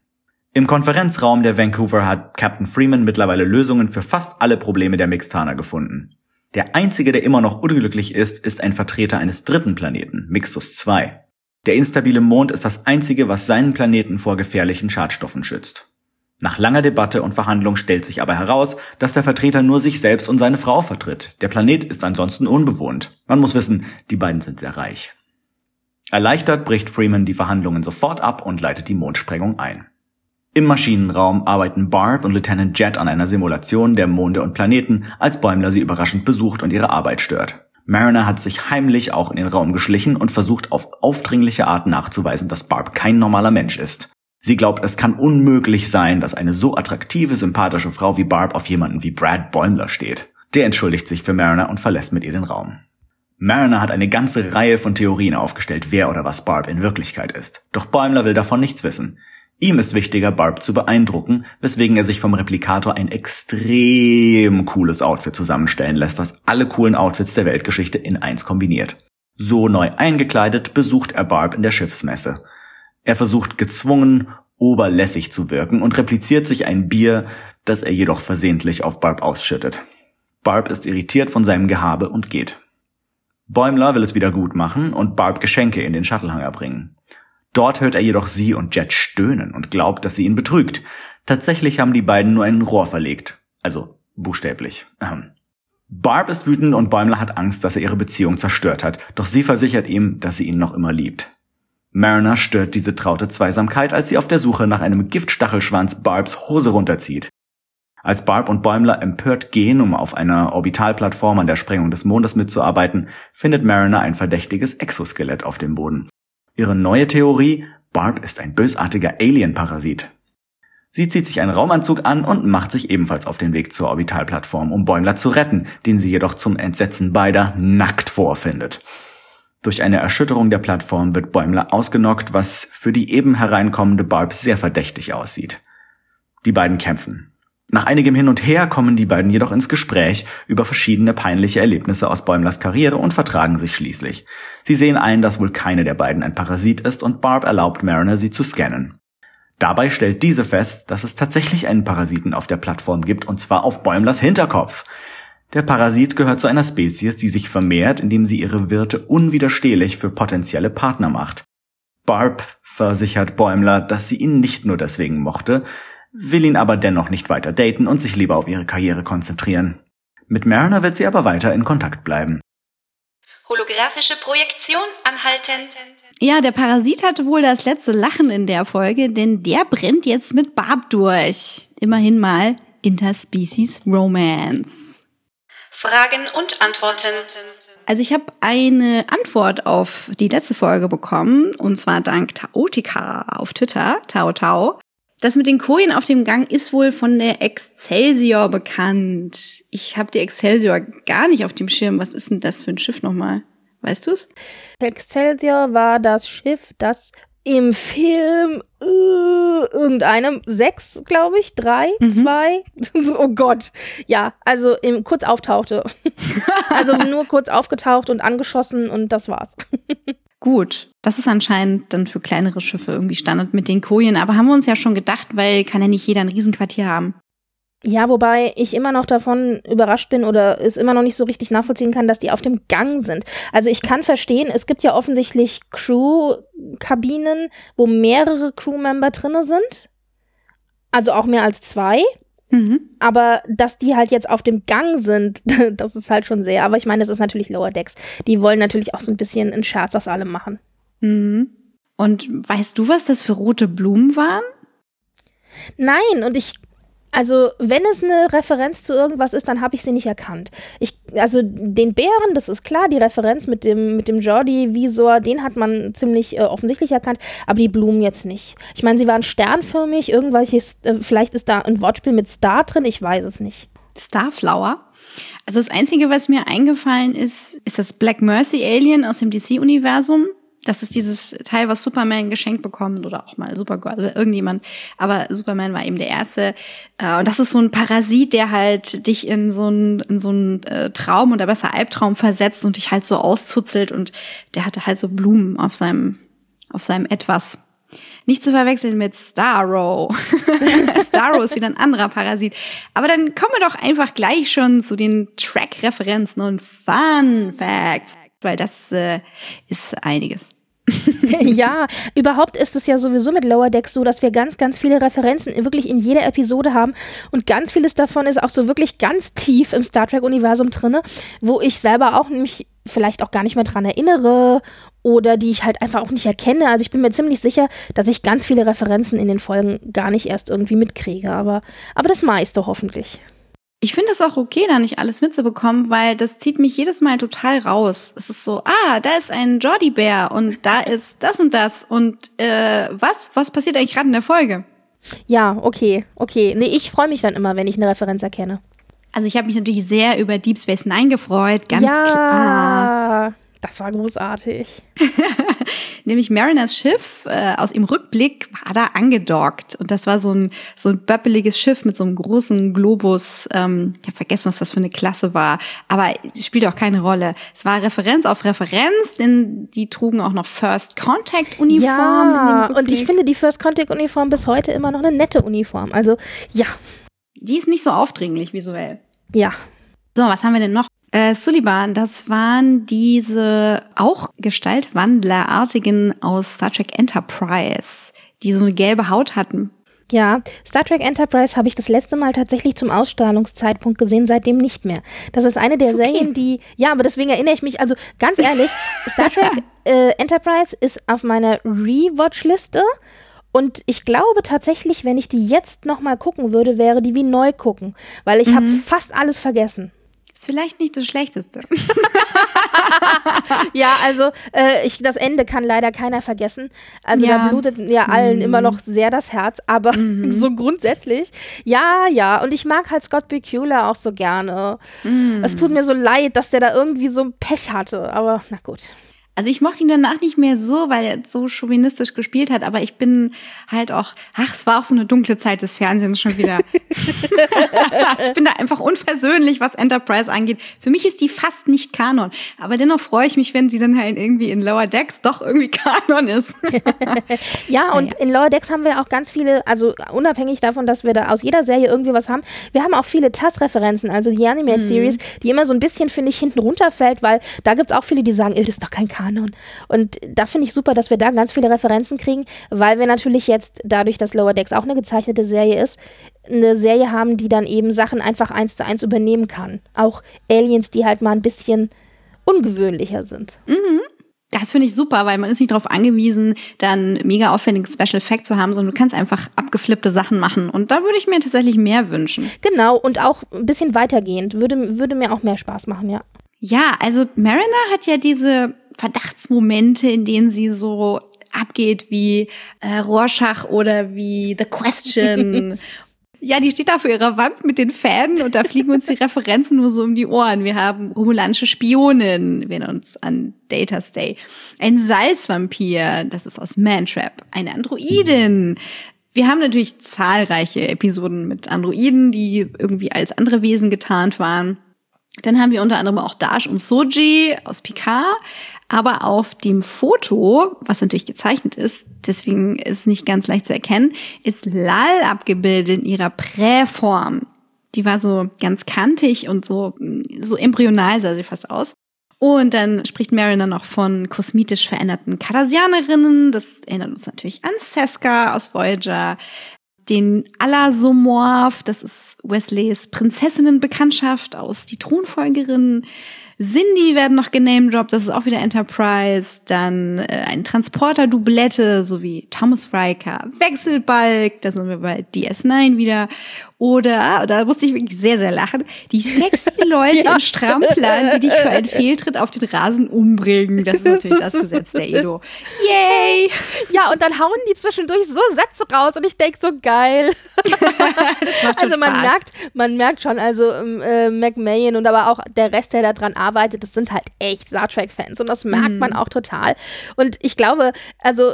Im Konferenzraum der Vancouver hat Captain Freeman mittlerweile Lösungen für fast alle Probleme der Mixtaner gefunden. Der einzige, der immer noch unglücklich ist, ist ein Vertreter eines dritten Planeten, Mixtus 2. Der instabile Mond ist das einzige, was seinen Planeten vor gefährlichen Schadstoffen schützt. Nach langer Debatte und Verhandlung stellt sich aber heraus, dass der Vertreter nur sich selbst und seine Frau vertritt. Der Planet ist ansonsten unbewohnt. Man muss wissen, die beiden sind sehr reich. Erleichtert bricht Freeman die Verhandlungen sofort ab und leitet die Mondsprengung ein. Im Maschinenraum arbeiten Barb und Lieutenant Jet an einer Simulation der Monde und Planeten, als Bäumler sie überraschend besucht und ihre Arbeit stört. Mariner hat sich heimlich auch in den Raum geschlichen und versucht auf aufdringliche Art nachzuweisen, dass Barb kein normaler Mensch ist. Sie glaubt, es kann unmöglich sein, dass eine so attraktive, sympathische Frau wie Barb auf jemanden wie Brad Bäumler steht. Der entschuldigt sich für Mariner und verlässt mit ihr den Raum. Mariner hat eine ganze Reihe von Theorien aufgestellt, wer oder was Barb in Wirklichkeit ist. Doch Bäumler will davon nichts wissen. Ihm ist wichtiger, Barb zu beeindrucken, weswegen er sich vom Replikator ein extrem cooles Outfit zusammenstellen lässt, das alle coolen Outfits der Weltgeschichte in eins kombiniert. So neu eingekleidet besucht er Barb in der Schiffsmesse. Er versucht gezwungen oberlässig zu wirken und repliziert sich ein Bier, das er jedoch versehentlich auf Barb ausschüttet. Barb ist irritiert von seinem Gehabe und geht. Bäumler will es wieder gut machen und Barb Geschenke in den Shuttlehanger bringen. Dort hört er jedoch sie und Jet stöhnen und glaubt, dass sie ihn betrügt. Tatsächlich haben die beiden nur ein Rohr verlegt. Also buchstäblich. Ähm. Barb ist wütend und Bäumler hat Angst, dass er ihre Beziehung zerstört hat, doch sie versichert ihm, dass sie ihn noch immer liebt. Mariner stört diese traute Zweisamkeit, als sie auf der Suche nach einem Giftstachelschwanz Barbs Hose runterzieht. Als Barb und Bäumler empört gehen, um auf einer Orbitalplattform an der Sprengung des Mondes mitzuarbeiten, findet Mariner ein verdächtiges Exoskelett auf dem Boden. Ihre neue Theorie, Barb ist ein bösartiger Alien-Parasit. Sie zieht sich einen Raumanzug an und macht sich ebenfalls auf den Weg zur Orbitalplattform, um Bäumler zu retten, den sie jedoch zum Entsetzen beider nackt vorfindet. Durch eine Erschütterung der Plattform wird Bäumler ausgenockt, was für die eben hereinkommende Barb sehr verdächtig aussieht. Die beiden kämpfen. Nach einigem Hin und Her kommen die beiden jedoch ins Gespräch über verschiedene peinliche Erlebnisse aus Bäumlers Karriere und vertragen sich schließlich. Sie sehen ein, dass wohl keine der beiden ein Parasit ist und Barb erlaubt Mariner, sie zu scannen. Dabei stellt diese fest, dass es tatsächlich einen Parasiten auf der Plattform gibt, und zwar auf Bäumlers Hinterkopf. Der Parasit gehört zu einer Spezies, die sich vermehrt, indem sie ihre Wirte unwiderstehlich für potenzielle Partner macht. Barb versichert Bäumler, dass sie ihn nicht nur deswegen mochte, will ihn aber dennoch nicht weiter daten und sich lieber auf ihre Karriere konzentrieren. Mit Mariner wird sie aber weiter in Kontakt bleiben. Holographische Projektion anhalten. Ja, der Parasit hatte wohl das letzte Lachen in der Folge, denn der brennt jetzt mit Barb durch. Immerhin mal Interspecies Romance. Fragen und Antworten. Also ich habe eine Antwort auf die letzte Folge bekommen, und zwar dank Taotica auf Twitter, Tao Tao. Das mit den Kojen auf dem Gang ist wohl von der Excelsior bekannt. Ich habe die Excelsior gar nicht auf dem Schirm. Was ist denn das für ein Schiff nochmal? Weißt du's? Excelsior war das Schiff, das im Film äh, irgendeinem sechs, glaube ich, drei, mhm. zwei. *laughs* oh Gott. Ja, also im, kurz auftauchte. *laughs* also nur kurz aufgetaucht und angeschossen und das war's. *laughs* Gut, das ist anscheinend dann für kleinere Schiffe irgendwie Standard mit den Kojen, aber haben wir uns ja schon gedacht, weil kann ja nicht jeder ein Riesenquartier haben. Ja, wobei ich immer noch davon überrascht bin oder es immer noch nicht so richtig nachvollziehen kann, dass die auf dem Gang sind. Also ich kann verstehen, es gibt ja offensichtlich Crew-Kabinen, wo mehrere Crewmember drinne sind. Also auch mehr als zwei. Mhm. Aber dass die halt jetzt auf dem Gang sind, *laughs* das ist halt schon sehr. Aber ich meine, das ist natürlich Lower Decks. Die wollen natürlich auch so ein bisschen einen Scherz aus allem machen. Mhm. Und weißt du, was das für rote Blumen waren? Nein, und ich also, wenn es eine Referenz zu irgendwas ist, dann habe ich sie nicht erkannt. Ich, also den Bären, das ist klar, die Referenz mit dem, mit dem Jordi-Visor, den hat man ziemlich äh, offensichtlich erkannt, aber die Blumen jetzt nicht. Ich meine, sie waren sternförmig, irgendwelches, äh, vielleicht ist da ein Wortspiel mit Star drin, ich weiß es nicht. Starflower? Also das Einzige, was mir eingefallen ist, ist das Black Mercy Alien aus dem DC-Universum. Das ist dieses Teil, was Superman geschenkt bekommt oder auch mal Supergirl oder irgendjemand. Aber Superman war eben der Erste. Äh, und das ist so ein Parasit, der halt dich in so einen, in so einen äh, Traum oder besser Albtraum versetzt und dich halt so auszuzelt. Und der hatte halt so Blumen auf seinem, auf seinem Etwas. Nicht zu verwechseln mit Starro. *laughs* Starro ist wieder ein anderer Parasit. Aber dann kommen wir doch einfach gleich schon zu den Track-Referenzen und Fun Facts weil das äh, ist einiges. *laughs* ja, überhaupt ist es ja sowieso mit Lower Decks so, dass wir ganz, ganz viele Referenzen wirklich in jeder Episode haben und ganz vieles davon ist auch so wirklich ganz tief im Star Trek-Universum drinne, wo ich selber auch mich vielleicht auch gar nicht mehr dran erinnere oder die ich halt einfach auch nicht erkenne. Also ich bin mir ziemlich sicher, dass ich ganz viele Referenzen in den Folgen gar nicht erst irgendwie mitkriege, aber, aber das meiste hoffentlich. Ich finde es auch okay, da nicht alles mitzubekommen, weil das zieht mich jedes Mal total raus. Es ist so, ah, da ist ein Jordi-Bär und da ist das und das und äh, was? Was passiert eigentlich gerade in der Folge? Ja, okay, okay. Nee, ich freue mich dann immer, wenn ich eine Referenz erkenne. Also ich habe mich natürlich sehr über Deep Space Nine gefreut, ganz ja, klar. Das war großartig. *laughs* Nämlich Mariners Schiff äh, aus dem Rückblick war da angedockt. Und das war so ein, so ein böppeliges Schiff mit so einem großen Globus. Ähm, ich habe vergessen, was das für eine Klasse war. Aber spielt auch keine Rolle. Es war Referenz auf Referenz, denn die trugen auch noch First Contact Uniform. Ja, und ich finde die First Contact Uniform bis heute immer noch eine nette Uniform. Also, ja. Die ist nicht so aufdringlich visuell. Ja. So, was haben wir denn noch? Äh, Sullivan, das waren diese auch Gestaltwandlerartigen aus Star Trek Enterprise, die so eine gelbe Haut hatten. Ja, Star Trek Enterprise habe ich das letzte Mal tatsächlich zum Ausstrahlungszeitpunkt gesehen, seitdem nicht mehr. Das ist eine der Ist okay. Serien, die, ja, aber deswegen erinnere ich mich, also ganz ehrlich, *laughs* Star Trek äh, Enterprise ist auf meiner Rewatch-Liste und ich glaube tatsächlich, wenn ich die jetzt nochmal gucken würde, wäre die wie neu gucken, weil ich habe fast alles vergessen. Ist vielleicht nicht das Schlechteste. *laughs* Ja, also äh, ich, das Ende kann leider keiner vergessen. Also Ja. da blutet ja allen immer noch sehr das Herz, aber *laughs* so grundsätzlich, ja, ja. Und ich mag halt Scott Bakula auch so gerne. Es tut mir so leid, dass der da irgendwie so ein Pech hatte, aber na gut. Also ich mochte ihn danach nicht mehr so, weil er so chauvinistisch gespielt hat, aber ich bin halt auch, ach, es war auch so eine dunkle Zeit des Fernsehens schon wieder. *laughs* *laughs* ich bin da einfach unversöhnlich, was Enterprise angeht. Für mich ist die fast nicht Kanon, aber dennoch freue ich mich, wenn sie dann halt irgendwie in Lower Decks doch irgendwie *laughs* Kanon ist. Ja, und in Lower Decks haben wir auch ganz viele, also unabhängig davon, dass wir da aus jeder Serie irgendwie was haben, wir haben auch viele TAS-Referenzen, also die Animated Series, die immer so ein bisschen, finde ich, hinten runterfällt, weil da gibt es auch viele, die sagen, das ist doch kein Kanon. Und da finde ich super, dass wir da ganz viele Referenzen kriegen, weil wir natürlich jetzt, dadurch, dass Lower Decks auch eine gezeichnete Serie ist, eine Serie haben, die dann eben Sachen einfach eins zu eins übernehmen kann. Auch Aliens, die halt mal ein bisschen ungewöhnlicher sind. Das finde ich super, weil man ist nicht darauf angewiesen, dann mega aufwendiges Special Effect zu haben, sondern du kannst einfach abgeflippte Sachen machen. Und da würde ich mir tatsächlich mehr wünschen. Genau, und auch ein bisschen weitergehend. Würde, würde mir auch mehr Spaß machen, ja. Ja, also Mariner hat ja diese Verdachtsmomente, in denen sie so abgeht wie äh, Rorschach oder wie The Question. *laughs* ja, die steht da vor ihrer Wand mit den Fäden und da fliegen uns die Referenzen nur so um die Ohren. Wir haben romulanische Spionen, wir erinnern uns an Data Stay. Ein Salzvampir, das ist aus Mantrap. Eine Androidin. Wir haben natürlich zahlreiche Episoden mit Androiden, die irgendwie als andere Wesen getarnt waren. Dann haben wir unter anderem auch Dash und Soji aus Picard. Aber auf dem Foto, was natürlich gezeichnet ist, deswegen ist nicht ganz leicht zu erkennen, ist Lal abgebildet in ihrer Präform. Die war so ganz kantig und so, so embryonal sah sie fast aus. Und dann spricht Mariner noch von kosmetisch veränderten Cardassianerinnen. Das erinnert uns natürlich an Seska aus Voyager den Alasomorph, das ist Wesleys Prinzessinnenbekanntschaft aus Die Thronfolgerin. Cindy werden noch genamedroppt, das ist auch wieder Enterprise. Dann äh, ein Transporter-Doublette, sowie Thomas Riker, Wechselbalg, da sind wir bei DS9 wieder. Oder, da musste ich wirklich sehr, sehr lachen, die sexy *laughs* Leute in Stramplern, die dich für einen Fehltritt auf den Rasen umbringen. Das ist natürlich das Gesetz der Edo. Yay! Ja, und dann hauen die zwischendurch so Sätze raus und ich denk so geil. *laughs* also man Spaß. merkt, man merkt schon, also ähm, äh, McMahon und aber auch der Rest, der da dran arbeitet, das sind halt echt Star Trek-Fans und das merkt man auch total. Und ich glaube, also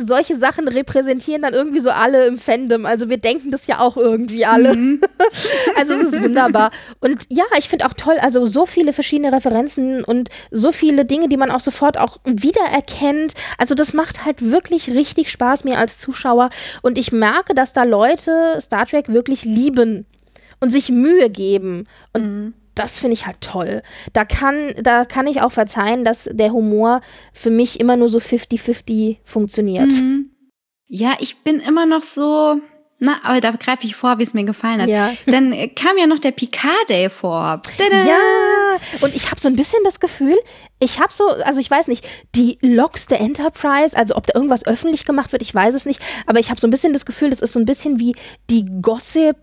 solche Sachen repräsentieren dann irgendwie so alle im Fandom. Also wir denken das ja auch irgendwie alle. *laughs* also es ist wunderbar. Und ja, ich finde auch toll, also so viele verschiedene Referenzen und so viele Dinge, die man auch sofort auch wiedererkennt. Also das macht halt wirklich richtig Spaß mir als Zuschauer. Und ich merke, dass da Leute Star Trek wirklich lieben und sich Mühe geben. Und das finde ich halt toll. Da kann, da kann ich auch verzeihen, dass der Humor für mich immer nur so 50-50 funktioniert. Ja, ich bin immer noch so. Na, aber da greife ich vor, wie es mir gefallen hat. Ja. *laughs* Dann kam ja noch der Picard Day vor. Tada! Ja, und ich habe so ein bisschen das Gefühl, ich habe so, also ich weiß nicht, die Logs der Enterprise, also ob da irgendwas öffentlich gemacht wird, ich weiß es nicht, aber ich habe so ein bisschen das Gefühl, das ist so ein bisschen wie die Gossip.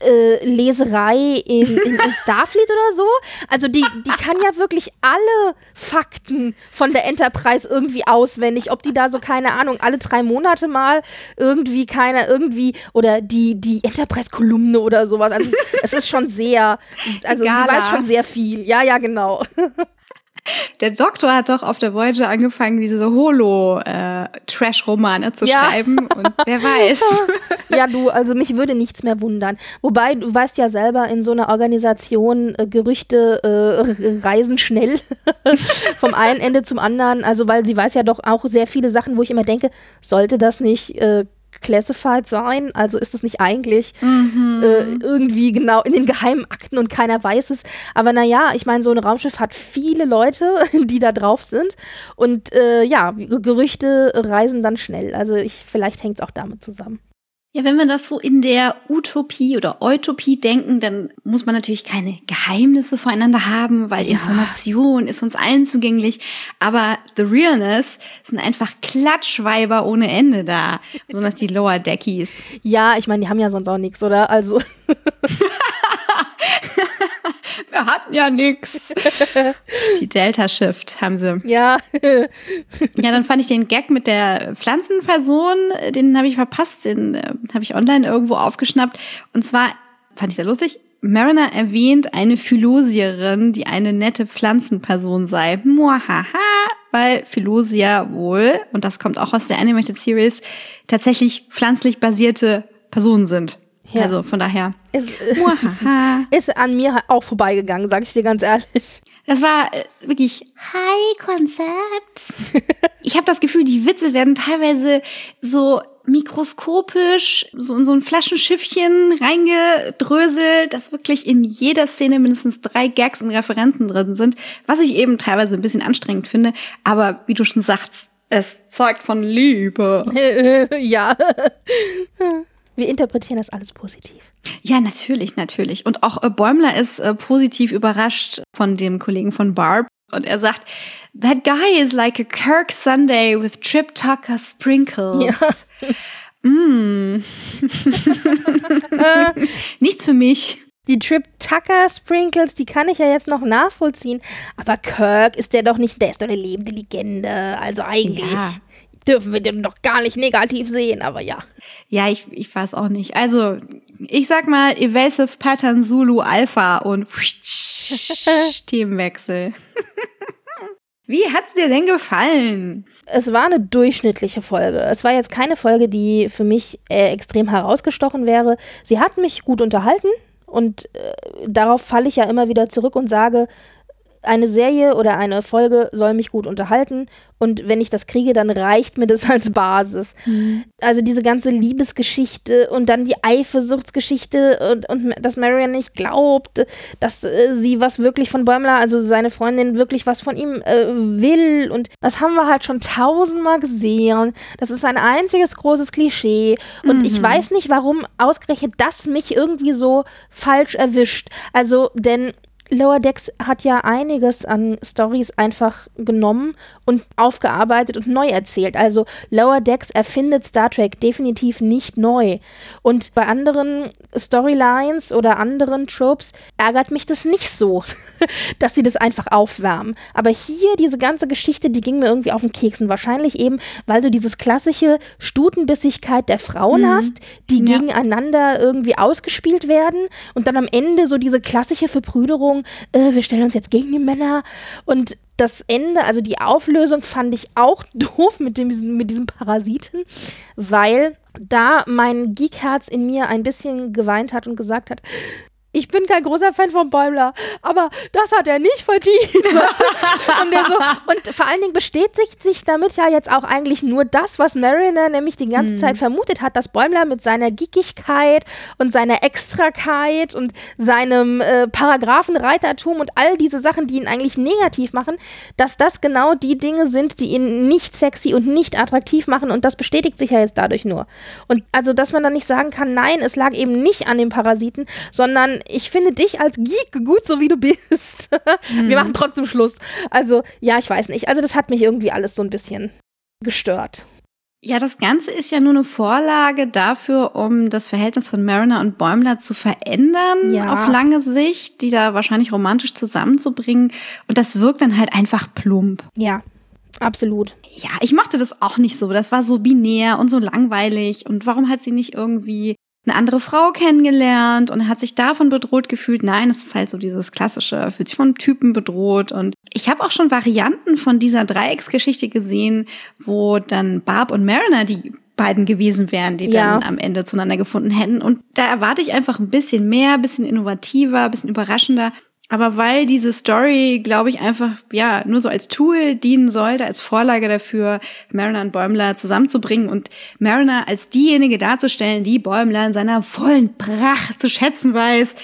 Äh, Leserei in, in, in *laughs* Starfleet oder so. Also die, die kann ja wirklich alle Fakten von der Enterprise irgendwie auswendig. Ob die da so, keine Ahnung, alle drei Monate mal irgendwie keiner irgendwie oder die, die Enterprise-Kolumne oder sowas. Also es ist schon sehr, also sie weiß schon sehr viel. Ja, ja, genau. *laughs* Der Doktor hat doch auf der Voyager angefangen, diese Holo-Trash-Romane zu Ja. schreiben. Und wer weiß. *laughs* Ja, du, also mich würde nichts mehr wundern. Wobei, du weißt ja selber, in so einer Organisation äh, Gerüchte äh, reisen schnell *laughs* vom einen Ende zum anderen. Also, weil sie weiß ja doch auch sehr viele Sachen, wo ich immer denke, sollte das nicht äh, classified sein? Also ist das nicht eigentlich äh, irgendwie genau in den geheimen Akten und keiner weiß es? Aber naja, ich meine, so ein Raumschiff hat viele Leute, *laughs* die da drauf sind. Und äh, ja, Gerüchte reisen dann schnell. Also ich, vielleicht hängt es auch damit zusammen. Ja, wenn wir das so in der Utopie oder Utopie denken, dann muss man natürlich keine Geheimnisse voreinander haben, weil Information ist uns allen zugänglich. Aber The Realness sind einfach Klatschweiber ohne Ende da. Besonders die Lower Deckies. Ja, ich meine, die haben ja sonst auch nichts, oder? Also, *laughs* Wir hatten ja nix. *laughs* Die Delta Shift haben sie. ja. *laughs* Ja, dann fand ich den Gag mit der Pflanzenperson, den habe ich verpasst, den äh, habe ich online irgendwo aufgeschnappt. Und zwar fand ich sehr lustig. Mariner erwähnt eine Philosierin, die eine nette Pflanzenperson sei. Muahaha, weil Philosia wohl, und das kommt auch aus der Animated Series, tatsächlich pflanzlich basierte Personen sind. Ja. Also von daher. Ist, Muahaha. *laughs* ist an mir auch vorbeigegangen, sag ich dir ganz ehrlich. Das war äh, wirklich High Concept. *laughs* Ich habe das Gefühl, die Witze werden teilweise so mikroskopisch so in so ein Flaschenschiffchen reingedröselt, dass wirklich in jeder Szene mindestens drei Gags und Referenzen drin sind, was ich eben teilweise ein bisschen anstrengend finde. Aber wie du schon sagst, es zeugt von Liebe. *laughs* ja. Wir interpretieren das alles positiv. Ja, natürlich, natürlich. Und auch äh, Bäumler ist äh, positiv überrascht von dem Kollegen von Barb. Und er sagt, that guy is like a Kirk Sunday with Trip Tucker Sprinkles. *laughs* Mm. *laughs* Nichts für mich. Die Trip Tucker Sprinkles, die kann ich ja jetzt noch nachvollziehen. Aber Kirk ist der doch nicht, der ist doch eine lebende Legende. Also eigentlich Ja. Dürfen wir den doch gar nicht negativ sehen, aber ja. Ja, ich, ich weiß auch nicht. Also, ich sag mal Evasive Pattern Zulu Alpha und *laughs* Themenwechsel. *laughs* Wie hat's dir denn gefallen? Es war eine durchschnittliche Folge. Es war jetzt keine Folge, die für mich äh, extrem herausgestochen wäre. Sie hat mich gut unterhalten und äh, darauf falle ich ja immer wieder zurück und sage, eine Serie oder eine Folge soll mich gut unterhalten und wenn ich das kriege, dann reicht mir das *laughs* als Basis. Also diese ganze Liebesgeschichte und dann die Eifersuchtsgeschichte und, und dass Marion nicht glaubt, dass äh, sie was wirklich von Bäumler, also seine Freundin, wirklich was von ihm äh, will und das haben wir halt schon tausendmal gesehen. Das ist ein einziges großes Klischee und ich weiß nicht, warum ausgerechnet das mich irgendwie so falsch erwischt. Also, denn Lower Decks hat ja einiges an Stories einfach genommen und aufgearbeitet und neu erzählt. Also Lower Decks erfindet Star Trek definitiv nicht neu. Und bei anderen Storylines oder anderen Tropes ärgert mich das nicht so, *laughs* dass sie das einfach aufwärmen. Aber hier diese ganze Geschichte, die ging mir irgendwie auf den Keks. Und wahrscheinlich eben, weil du dieses klassische Stutenbissigkeit der Frauen hast, die Ja. gegeneinander irgendwie ausgespielt werden und dann am Ende so diese klassische Verbrüderung, äh, wir stellen uns jetzt gegen die Männer. Und das Ende, also die Auflösung fand ich auch *laughs* doof mit, dem, mit diesem Parasiten, weil da mein Geekherz in mir ein bisschen geweint hat und gesagt hat, ich bin kein großer Fan von Bäumler, aber das hat er nicht verdient. und, so, und vor allen Dingen bestätigt sich damit ja jetzt auch eigentlich nur das, was Mariner nämlich die ganze Zeit vermutet hat, dass Bäumler mit seiner Geekigkeit und seiner Extrakeit und seinem äh, Paragraphenreitertum und all diese Sachen, die ihn eigentlich negativ machen, dass das genau die Dinge sind, die ihn nicht sexy und nicht attraktiv machen und das bestätigt sich ja jetzt dadurch nur. Und also, dass man dann nicht sagen kann, nein, es lag eben nicht an dem Parasiten, sondern ich finde dich als Geek gut, so wie du bist. *laughs* Wir machen trotzdem Schluss. Also, ja, ich weiß nicht. Also, das hat mich irgendwie alles so ein bisschen gestört. Ja, das Ganze ist ja nur eine Vorlage dafür, um das Verhältnis von Mariner und Bäumler zu verändern Ja. auf lange Sicht, die da wahrscheinlich romantisch zusammenzubringen. Und das wirkt dann halt einfach plump. Ja, absolut. Ja, ich mochte das auch nicht so. Das war so binär und so langweilig. Und warum hat sie nicht irgendwie eine andere Frau kennengelernt und hat sich davon bedroht gefühlt. Nein, es ist halt so dieses klassische, fühlt sich von Typen bedroht. Und ich habe auch schon Varianten von dieser Dreiecksgeschichte gesehen, wo dann Barb und Mariner die beiden gewesen wären, die Ja. dann am Ende zueinander gefunden hätten. Und da erwarte ich einfach ein bisschen mehr, ein bisschen innovativer, ein bisschen überraschender. Aber weil diese Story, glaube ich, einfach ja nur so als Tool dienen sollte, als Vorlage dafür, Mariner und Bäumler zusammenzubringen und Mariner als diejenige darzustellen, die Bäumler in seiner vollen Pracht zu schätzen weiß,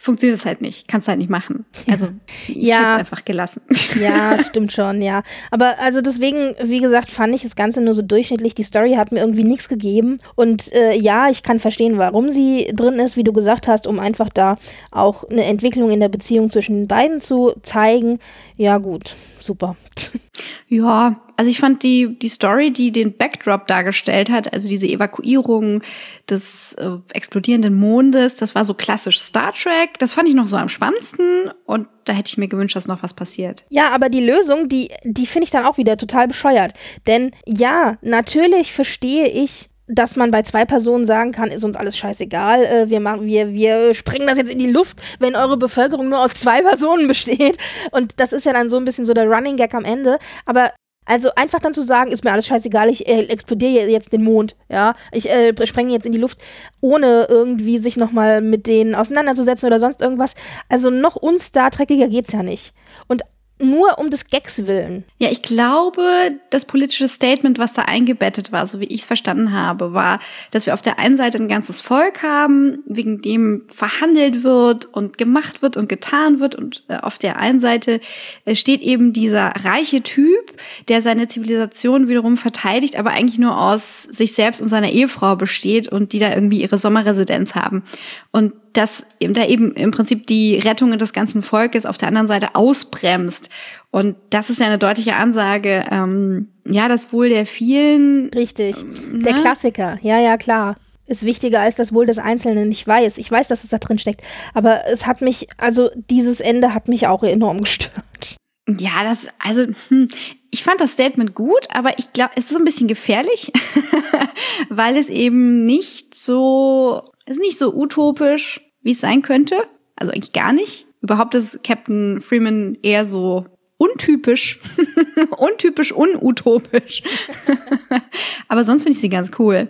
funktioniert das halt nicht. Kannst du halt nicht machen. Also ich Ja. hätte es einfach gelassen. *laughs* Ja, das stimmt schon, ja. Aber also deswegen, wie gesagt, fand ich das Ganze nur so durchschnittlich. Die Story hat mir irgendwie nichts gegeben. Und äh, ja, ich kann verstehen, warum sie drin ist, wie du gesagt hast, um einfach da auch eine Entwicklung in der Beziehung zwischen den beiden zu zeigen. Ja, gut, super. Ja, also ich fand die, die Story, die den Backdrop dargestellt hat, also diese Evakuierung des äh, explodierenden Mondes, das war so klassisch Star Trek. Das fand ich noch so am spannendsten und da hätte ich mir gewünscht, dass noch was passiert. Ja, aber die Lösung, die, die finde ich dann auch wieder total bescheuert. Denn ja, natürlich verstehe ich, dass man bei zwei Personen sagen kann, ist uns alles scheißegal, äh, wir, machen, wir, wir sprengen das jetzt in die Luft, wenn eure Bevölkerung nur aus zwei *laughs* Personen besteht. Und das ist ja dann so ein bisschen so der Running Gag am Ende. Aber also einfach dann zu sagen, ist mir alles scheißegal, ich äh, explodiere jetzt den Mond, ja, ich äh, sprenge jetzt in die Luft, ohne irgendwie sich nochmal mit denen auseinanderzusetzen oder sonst irgendwas. Also noch unstar Treckiger geht's ja nicht. Und nur um des Gags willen. Ja, ich glaube, das politische Statement, was da eingebettet war, so wie ich es verstanden habe, war, dass wir auf der einen Seite ein ganzes Volk haben, wegen dem verhandelt wird und gemacht wird und getan wird. Und äh, auf der einen Seite äh, steht eben dieser reiche Typ, der seine Zivilisation wiederum verteidigt, aber eigentlich nur aus sich selbst und seiner Ehefrau besteht und die da irgendwie ihre Sommerresidenz haben. Und dass eben da eben im Prinzip die Rettung des ganzen Volkes auf der anderen Seite ausbremst. Und das ist ja eine deutliche Ansage, ähm, ja, das Wohl der vielen. Richtig. Der ne? Klassiker. Ja, ja, klar. Ist wichtiger als das Wohl des Einzelnen. Ich weiß. Ich weiß, dass es da drin steckt. Aber es hat mich, also dieses Ende hat mich auch enorm *laughs* gestört. Ja, das, also, hm, ich fand das Statement gut, aber ich glaube, es ist so ein bisschen gefährlich, *laughs* weil es eben nicht so, es ist nicht so utopisch, wie es sein könnte. Also eigentlich gar nicht. Überhaupt ist Captain Freeman eher so untypisch, *laughs* untypisch unutopisch. *laughs* aber sonst finde ich sie ganz cool.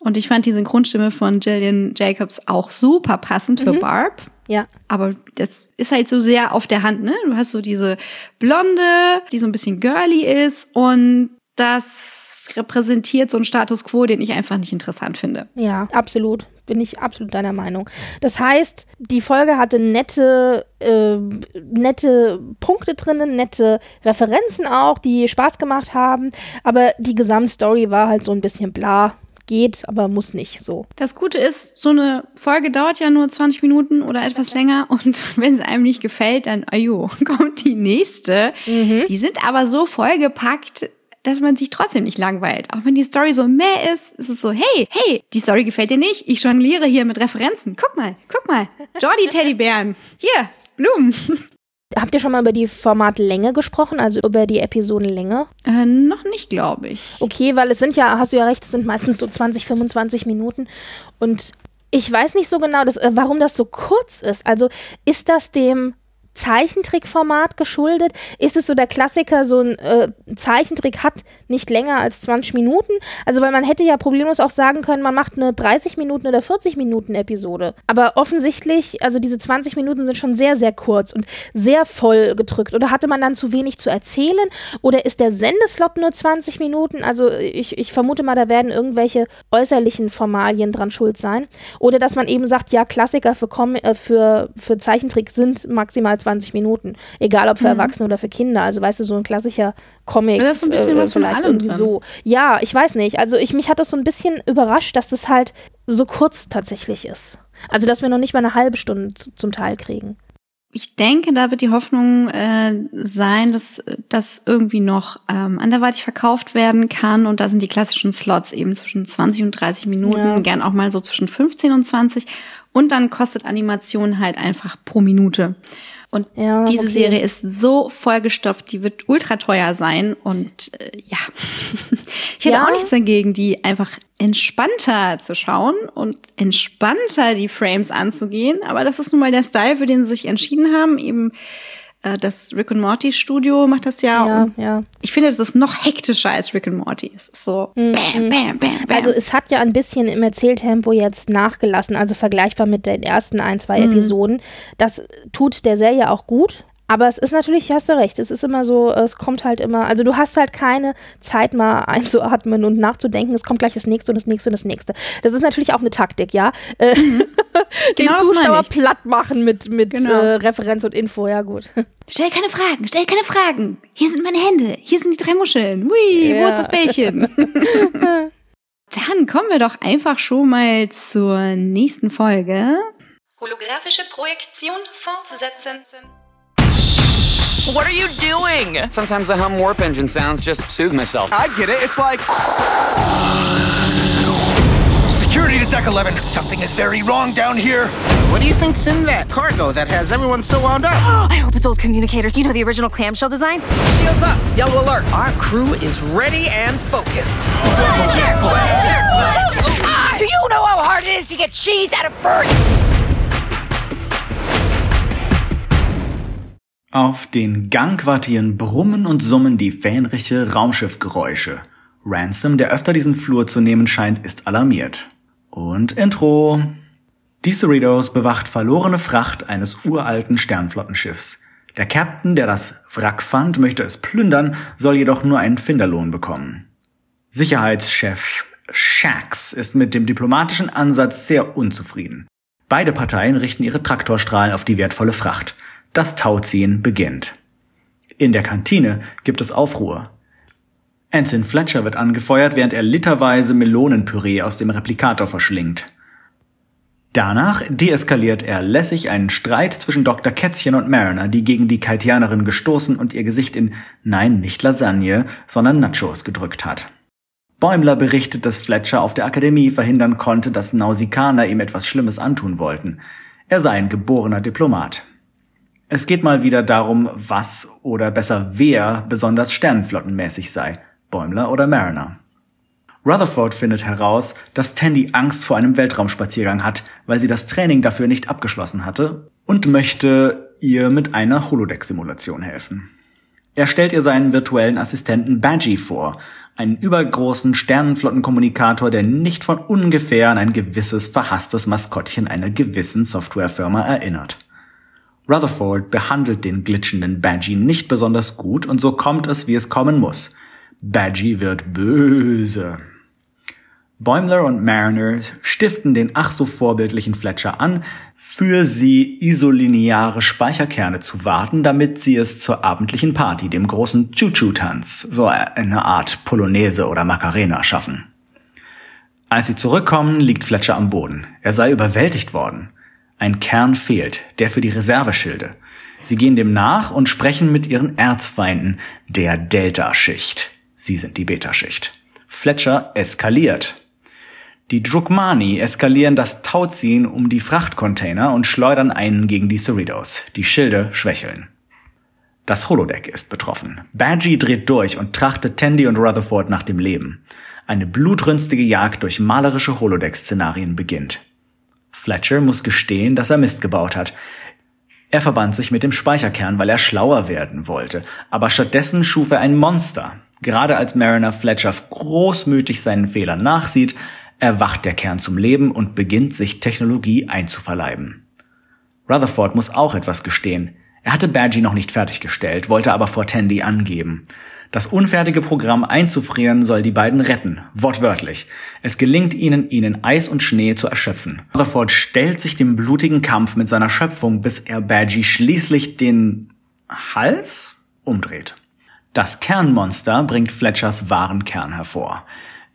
Und ich fand die Synchronstimme von Jillian Jacobs auch super passend für Barb. Ja. Aber das ist halt so sehr auf der Hand, ne? Du hast so diese Blonde, die so ein bisschen girly ist und das repräsentiert so einen Status quo, den ich einfach nicht interessant finde. Ja, absolut. Bin ich absolut deiner Meinung. Das heißt, die Folge hatte nette, äh, nette Punkte drinnen, nette Referenzen auch, die Spaß gemacht haben. Aber die Gesamtstory war halt so ein bisschen bla. Geht, aber muss nicht so. Das Gute ist, so eine Folge dauert ja nur 20 Minuten oder etwas länger *laughs* und wenn es einem nicht gefällt, dann, ajo, *laughs* kommt die nächste. Die sind aber so vollgepackt, dass man sich trotzdem nicht langweilt. Auch wenn die Story so meh ist, ist es so, hey, hey, die Story gefällt dir nicht? Ich jongliere hier mit Referenzen. Guck mal, guck mal. Jordi Teddybären. Hier, Blumen. *laughs* Habt ihr schon mal über die Formatlänge gesprochen, also über die Episodenlänge? Äh, noch nicht, glaube ich. Okay, weil es sind ja, hast du ja recht, es sind meistens so 20, 25 Minuten. Und ich weiß nicht so genau, das, äh, warum das so kurz ist. Also ist das dem Zeichentrickformat geschuldet? Ist es so der Klassiker, so ein äh, Zeichentrick hat nicht länger als 20 Minuten? Also, weil man hätte ja problemlos auch sagen können, man macht eine 30 Minuten oder 40 Minuten Episode. Aber offensichtlich, also diese 20 Minuten sind schon sehr, sehr kurz und sehr voll gedrückt. Oder hatte man dann zu wenig zu erzählen? Oder ist der Sendeslot nur 20 Minuten? Also, ich, ich vermute mal, da werden irgendwelche äußerlichen Formalien dran schuld sein. Oder dass man eben sagt, ja, Klassiker für, Com äh, für, für Zeichentrick sind maximal 20 Minuten. Egal ob für Erwachsene oder für Kinder. Also weißt du, so ein klassischer Comic. Ja, da ist so ein bisschen was von allem irgendwie drin. so. Ja, ich weiß nicht. Also ich, mich hat das so ein bisschen überrascht, dass das halt so kurz tatsächlich ist. Also dass wir noch nicht mal eine halbe Stunde zum Teil kriegen. Ich denke, da wird die Hoffnung äh, sein, dass das irgendwie noch ähm, anderweitig verkauft werden kann. Und da sind die klassischen Slots eben zwischen 20 und 30 Minuten, Ja. gern auch mal so zwischen 15 und 20. Und dann kostet Animation halt einfach pro Minute. Und Ja, diese okay. Serie ist so vollgestopft, die wird ultra teuer sein. Und äh, ja, *laughs* Ich hätte Ja. auch nichts dagegen, die einfach entspannter zu schauen und entspannter die Frames anzugehen. Aber das ist nun mal der Style, für den sie sich entschieden haben. Eben das Rick und Morty Studio macht das ja. Ja, ja. Ich finde, es ist noch hektischer als Rick und Morty. Es ist so bam, bam, bam, bam. Also es hat ja ein bisschen im Erzähltempo jetzt nachgelassen, also vergleichbar mit den ersten ein, zwei Episoden. Das tut der Serie auch gut. Aber es ist natürlich, hast du recht, es ist immer so, es kommt halt immer, also du hast halt keine Zeit mal *laughs* einzuatmen und nachzudenken, es kommt gleich das nächste und das nächste und das nächste. Das ist natürlich auch eine Taktik, ja. Äh, *laughs* Den Genau Zuschauer platt machen mit, mit Genau. äh, Referenz und Info, ja gut. *laughs* Stell keine Fragen, stell keine Fragen. Hier sind meine Hände, hier sind die drei Muscheln. Hui, wo Ja. ist das Bällchen? Dann kommen wir doch einfach schon mal zur nächsten Folge. Holographische Projektion fortsetzen. What are you doing? Sometimes I hum warp engine sounds just to soothe myself. I get it. It's like. Security to Deck 11. Something is very wrong down here. What do you think's in that cargo that has everyone so wound up? *gasps* I hope it's old communicators. You know the original clamshell design? Shields up! Yellow alert! Our crew is ready and focused. Oh do you know how hard it is to get cheese out of bird? Auf den Gangquartieren brummen und summen die fähnliche Raumschiffgeräusche. Ransom, der öfter diesen Flur zu nehmen scheint, ist alarmiert. Und Intro. Die Cerritos bewacht verlorene Fracht eines uralten Sternflottenschiffs. Der Captain, der das Wrack fand, möchte es plündern, soll jedoch nur einen Finderlohn bekommen. Sicherheitschef Shax ist mit dem diplomatischen Ansatz sehr unzufrieden. Beide Parteien richten ihre Traktorstrahlen auf die wertvolle Fracht. Das Tauziehen beginnt. In der Kantine gibt es Aufruhr. Ensign Fletcher wird angefeuert, während er literweise Melonenpüree aus dem Replikator verschlingt. Danach deeskaliert er lässig einen Streit zwischen Dr. Kätzchen und Mariner, die gegen die Kaitianerin gestoßen und ihr Gesicht in, nein, nicht Lasagne, sondern Nachos gedrückt hat. Bäumler berichtet, dass Fletcher auf der Akademie verhindern konnte, dass Nausikaner ihm etwas Schlimmes antun wollten. Er sei ein geborener Diplomat. Es geht mal wieder darum, was oder besser wer besonders sternenflottenmäßig sei, Bäumler oder Mariner. Rutherford findet heraus, dass Tandy Angst vor einem Weltraumspaziergang hat, weil sie das Training dafür nicht abgeschlossen hatte und möchte ihr mit einer Holodeck-Simulation helfen. Er stellt ihr seinen virtuellen Assistenten Badgie vor, einen übergroßen Sternenflottenkommunikator, der nicht von ungefähr an ein gewisses verhasstes Maskottchen einer gewissen Softwarefirma erinnert. Rutherford behandelt den glitschenden Badgie nicht besonders gut und so kommt es, wie es kommen muss. Badgie wird böse. Bäumler und Mariner stiften den ach so vorbildlichen Fletcher an, für sie isolineare Speicherkerne zu warten, damit sie es zur abendlichen Party, dem großen Choo-Choo-Tanz, so eine Art Polonaise oder Macarena schaffen. Als sie zurückkommen, liegt Fletcher am Boden. Er sei überwältigt worden. Ein Kern fehlt, der für die Reserveschilde. Sie gehen dem nach und sprechen mit ihren Erzfeinden, der Delta-Schicht. Sie sind die Beta-Schicht. Fletcher eskaliert. Die Drukmani eskalieren das Tauziehen um die Frachtcontainer und schleudern einen gegen die Cerritos. Die Schilde schwächeln. Das Holodeck ist betroffen. Badgie dreht durch und trachtet Tandy und Rutherford nach dem Leben. Eine blutrünstige Jagd durch malerische Holodeck-Szenarien beginnt. Fletcher muss gestehen, dass er Mist gebaut hat. Er verband sich mit dem Speicherkern, weil er schlauer werden wollte, aber stattdessen schuf er ein Monster. Gerade als Mariner Fletcher großmütig seinen Fehlern nachsieht, erwacht der Kern zum Leben und beginnt sich Technologie einzuverleiben. Rutherford muss auch etwas gestehen. Er hatte Badgie noch nicht fertiggestellt, wollte aber vor Tandy angeben. Das unfertige Programm einzufrieren soll die beiden retten, wortwörtlich. Es gelingt ihnen, ihn in Eis und Schnee zu erschöpfen. Rutherford stellt sich dem blutigen Kampf mit seiner Schöpfung, bis er Badgie schließlich den Hals umdreht. Das Kernmonster bringt Fletchers wahren Kern hervor.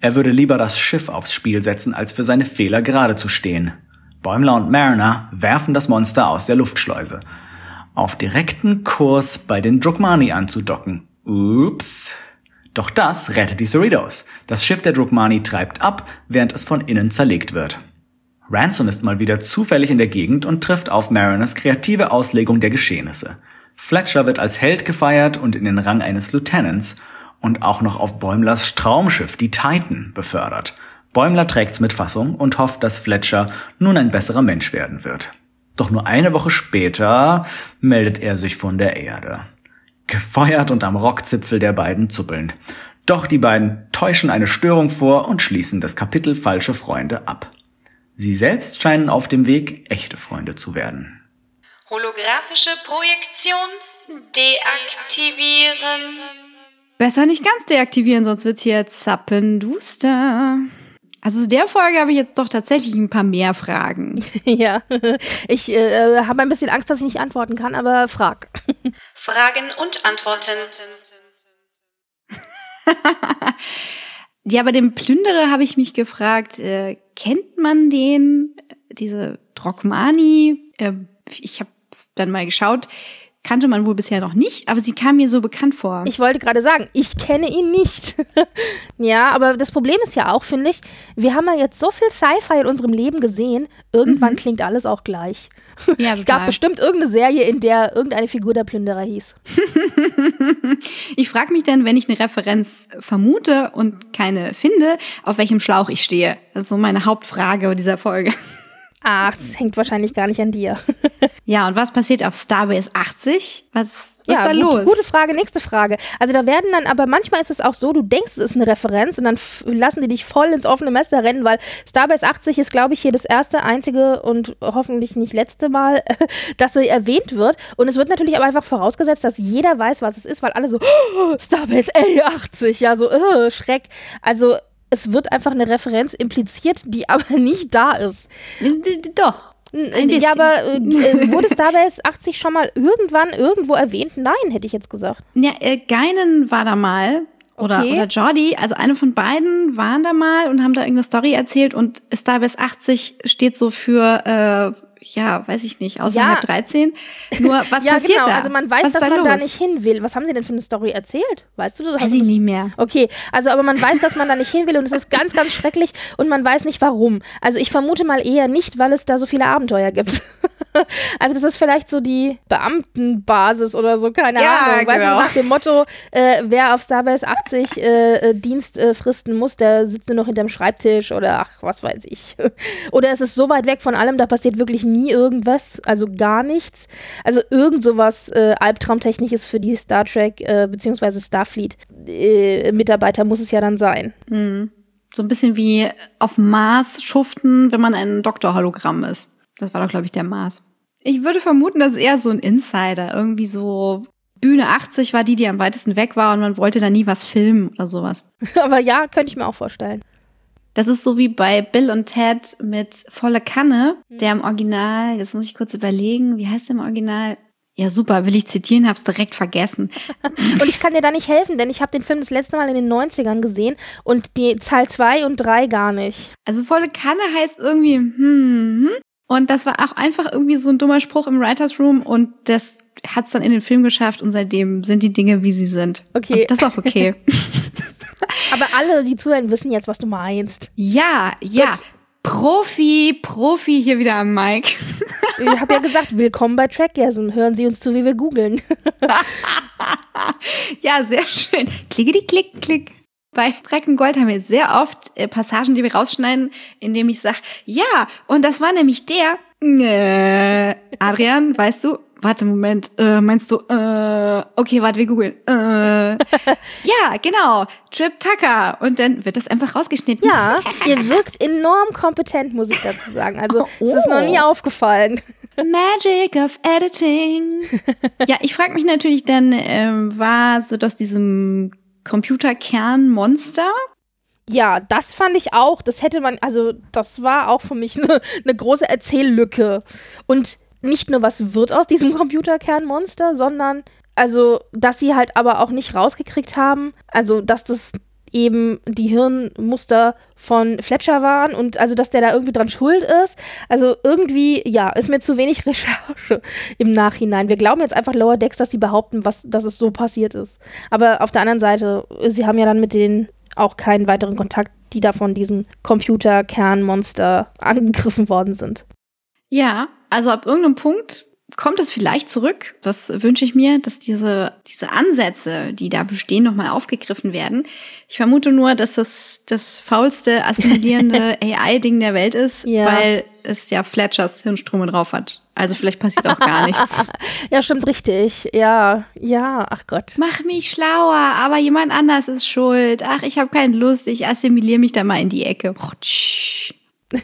Er würde lieber das Schiff aufs Spiel setzen, als für seine Fehler gerade zu stehen. Bäumler und Mariner werfen das Monster aus der Luftschleuse. Auf direkten Kurs bei den Drukmani anzudocken. Ups. Doch das rettet die Cerritos. Das Schiff der Drukmani treibt ab, während es von innen zerlegt wird. Ransom ist mal wieder zufällig in der Gegend und trifft auf Mariners kreative Auslegung der Geschehnisse. Fletcher wird als Held gefeiert und in den Rang eines Lieutenants und auch noch auf Bäumlers Traumschiff, die Titan, befördert. Bäumler trägt's mit Fassung und hofft, dass Fletcher nun ein besserer Mensch werden wird. Doch nur eine Woche später meldet er sich von der Erde. Gefeuert und am Rockzipfel der beiden zuppelnd. Doch die beiden täuschen eine Störung vor und schließen das Kapitel Falsche Freunde ab. Sie selbst scheinen auf dem Weg, echte Freunde zu werden. Holographische Projektion deaktivieren. Besser nicht ganz deaktivieren, sonst wird's hier zappenduster. Also zu der Folge habe ich jetzt doch tatsächlich ein paar mehr Fragen. *laughs* ja, *laughs* ich äh, habe ein bisschen Angst, dass ich nicht antworten kann, aber frag. *laughs* Fragen und Antworten. *laughs* ja, bei dem Plünderer habe ich mich gefragt, äh, kennt man den, diese Drogmani? Äh, ich habe dann mal geschaut, kannte man wohl bisher noch nicht, aber sie kam mir so bekannt vor. Ich wollte gerade sagen, ich kenne ihn nicht. *laughs* ja, aber das Problem ist ja auch, finde ich, wir haben ja jetzt so viel Sci-Fi in unserem Leben gesehen, irgendwann mhm. klingt alles auch gleich. *laughs* Ja, es gab bestimmt irgendeine Serie, in der irgendeine Figur der Plünderer hieß. *laughs* ich frage mich dann, wenn ich eine Referenz vermute und keine finde, auf welchem Schlauch ich stehe. Das ist so meine Hauptfrage dieser Folge. Ach, das hängt wahrscheinlich gar nicht an dir. *laughs* ja, und was passiert auf Starbase 80? Was, was ja, ist da gut, los? Gute Frage, nächste Frage. Also da werden dann, aber manchmal ist es auch so, du denkst, es ist eine Referenz und dann lassen die dich voll ins offene Messer rennen, weil Starbase 80 ist, glaube ich, hier das erste, einzige und hoffentlich nicht letzte Mal, *laughs* dass sie erwähnt wird. Und es wird natürlich aber einfach vorausgesetzt, dass jeder weiß, was es ist, weil alle so, oh, Starbase A80, ja, so, oh, Schreck. Also es wird einfach eine Referenz impliziert, die *laughs* aber nicht da ist. Doch. Ja, aber äh, *laughs* äh wurde Starbase 80 schon mal irgendwann irgendwo erwähnt? Nein, hätte ich jetzt gesagt. Ja, äh, Geinen war da mal. Oder, okay. oder Jordi, also eine von beiden waren da mal und haben da irgendeine Story erzählt und Starbase 80 steht so für äh, ja, weiß ich nicht, außerhalb ja. 13. Nur, was *laughs* ja, passiert genau. da? Also man weiß, was dass da man los? da nicht hin will. Was haben sie denn für eine Story erzählt? Weißt du das? Weiß ich nicht mehr. Okay, also aber man weiß, dass man da nicht hin will und es ist ganz, ganz schrecklich und man weiß nicht warum. Also ich vermute mal eher nicht, weil es da so viele Abenteuer gibt. *laughs* *laughs* also das ist vielleicht so die Beamtenbasis oder so, keine ja, Ahnung. Weißt genau. du, nach dem Motto, äh, wer auf Starbase 80 äh, äh, Dienst äh, fristen muss, der sitzt nur noch hinterm Schreibtisch oder ach, was weiß ich. *laughs* oder es ist so weit weg von allem, da passiert wirklich nie irgendwas, also gar nichts. Also irgend sowas äh, Albtraumtechnisches für die Star Trek äh, bzw. Starfleet äh, Mitarbeiter muss es ja dann sein. Mhm. So ein bisschen wie auf Mars schuften, wenn man ein Doktorhologramm ist. Das war doch, glaube ich, der Mars. Ich würde vermuten, das ist eher so ein Insider. Irgendwie so Bühne 80 war die, die am weitesten weg war und man wollte da nie was filmen oder sowas. *laughs* Aber ja, könnte ich mir auch vorstellen. Das ist so wie bei Bill und Ted mit Volle Kanne, mhm. der im Original, jetzt muss ich kurz überlegen, wie heißt der im Original? Ja, super, will ich zitieren, hab's direkt vergessen. *laughs* und ich kann dir da nicht helfen, denn ich habe den Film das letzte Mal in den 90ern gesehen und die Zahl 2 und 3 gar nicht. Also volle Kanne heißt irgendwie, hm, hm. Und das war auch einfach irgendwie so ein dummer Spruch im Writers Room und das hat's dann in den Film geschafft und seitdem sind die Dinge, wie sie sind. Okay. Und das ist auch okay. *laughs* Aber alle, die zuhören, wissen jetzt, was du meinst. Ja, ja. Gut. Profi, Profi hier wieder am Mic. *laughs* ich habe ja gesagt, willkommen bei Trackgasm. Hören Sie uns zu, wie wir googeln. *laughs* ja, sehr schön. Klicke die Klick, Klick. Bei Dreck und Gold haben wir sehr oft äh, Passagen, die wir rausschneiden, indem ich sage, ja, und das war nämlich der. Äh, Adrian, *laughs* weißt du, warte, Moment, äh, meinst du, äh, okay, warte, wir googeln. Äh, *laughs* ja, genau, Trip Tucker. Und dann wird das einfach rausgeschnitten. Ja, *laughs* ihr wirkt enorm kompetent, muss ich dazu sagen. Also, oh. es ist noch nie aufgefallen. Magic of Editing. ja, ich frage mich natürlich dann, ähm, war so aus diesem Computerkernmonster. Ja, das fand ich auch. Das hätte man, also das war auch für mich *laughs* eine ne große Erzähllücke. Und nicht nur, was wird aus diesem *laughs* Computerkernmonster, sondern, also, dass sie halt aber auch nicht rausgekriegt haben, also, dass das eben die Hirnmuster von Fletcher waren und also, dass der da irgendwie dran schuld ist. Also irgendwie, ja, ist mir zu wenig *laughs* Recherche im Nachhinein. Wir glauben jetzt einfach Lower Decks, dass sie behaupten, was, dass es so passiert ist. Aber auf der anderen Seite, sie haben ja dann mit denen auch keinen weiteren Kontakt, die da von diesem Computerkernmonster angegriffen worden sind. Ja, also ab irgendeinem Punkt kommt es vielleicht zurück. Das wünsche ich mir, dass diese, diese Ansätze, die da bestehen, nochmal aufgegriffen werden. Ich vermute nur, dass das das faulste assimilierende *laughs* AI-Ding der Welt ist, ja. weil es ja Fletchers Hirnströme drauf hat. Also vielleicht passiert auch gar nichts. *laughs* ja, stimmt richtig. Ja, ja, ach Gott. Mach mich schlauer, aber jemand anders ist schuld. Ach, ich habe keine Lust, ich assimiliere mich da mal in die Ecke. Rutsch. *laughs*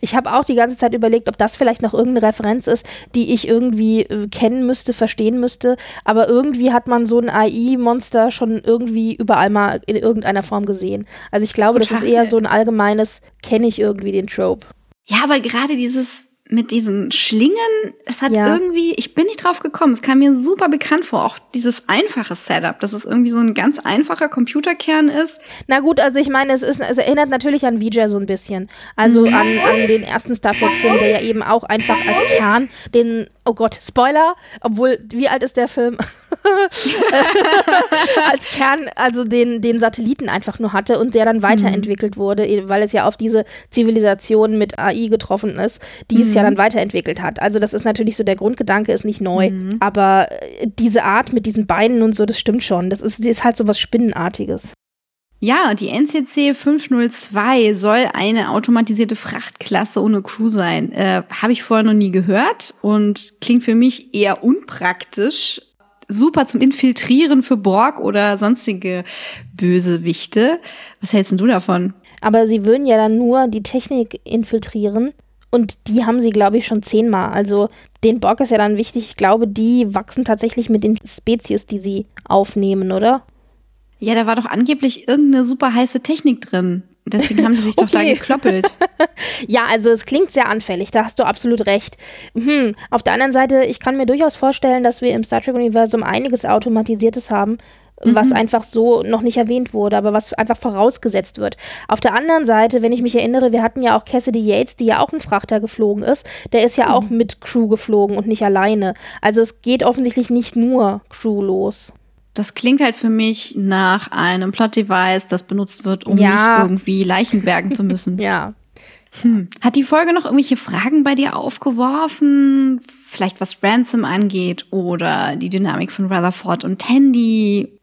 Ich habe auch die ganze Zeit überlegt, ob das vielleicht noch irgendeine Referenz ist, die ich irgendwie äh, kennen müsste, verstehen müsste. Aber irgendwie hat man so ein AI-Monster schon irgendwie überall mal in irgendeiner Form gesehen. Also ich glaube, Total. das ist eher so ein allgemeines, kenne ich irgendwie den Trope. Ja, aber gerade dieses mit diesen Schlingen, es hat ja. irgendwie, ich bin nicht drauf gekommen, es kam mir super bekannt vor, auch dieses einfache Setup, dass es irgendwie so ein ganz einfacher Computerkern ist. Na gut, also ich meine, es, ist, es erinnert natürlich an Vija so ein bisschen. Also mhm. an, an den ersten Star Trek-Film, der ja eben auch einfach als Kern den, oh Gott, Spoiler, obwohl, wie alt ist der Film? *laughs* als Kern, also den, den Satelliten einfach nur hatte und der dann weiterentwickelt mhm. wurde, weil es ja auf diese Zivilisation mit AI getroffen ist, die mhm. es ja dann weiterentwickelt hat. Also das ist natürlich so, der Grundgedanke ist nicht neu, mhm. aber äh, diese Art mit diesen Beinen und so, das stimmt schon. Das ist, ist halt so was Spinnenartiges. Ja, die NCC 502 soll eine automatisierte Frachtklasse ohne Crew sein. Äh, Habe ich vorher noch nie gehört und klingt für mich eher unpraktisch super zum Infiltrieren für Borg oder sonstige Bösewichte. Was hältst du davon? Aber sie würden ja dann nur die Technik infiltrieren. Und die haben sie, glaube ich, schon zehnmal. Also den Borg ist ja dann wichtig. Ich glaube, die wachsen tatsächlich mit den Spezies, die sie aufnehmen, oder? Ja, da war doch angeblich irgendeine super heiße Technik drin. Deswegen haben die sich doch da gekloppelt. *laughs* ja, also es klingt sehr anfällig, da hast du absolut recht. Hm. Auf der anderen Seite, ich kann mir durchaus vorstellen, dass wir im Star Trek-Universum einiges Automatisiertes haben, was mhm. einfach so noch nicht erwähnt wurde, aber was einfach vorausgesetzt wird. Auf der anderen Seite, wenn ich mich erinnere, wir hatten ja auch Cassidy Yates, die ja auch ein Frachter geflogen ist, der ist ja mhm. auch mit Crew geflogen und nicht alleine. Also es geht offensichtlich nicht nur Crew los das klingt halt für mich nach einem Plot-Device, das benutzt wird, um ja. nicht irgendwie Leichen bergen zu müssen. *laughs* ja. Hm. Hat die Folge noch irgendwelche Fragen bei dir aufgeworfen? Vielleicht was Ransom angeht oder die Dynamik von Rutherford und Tandy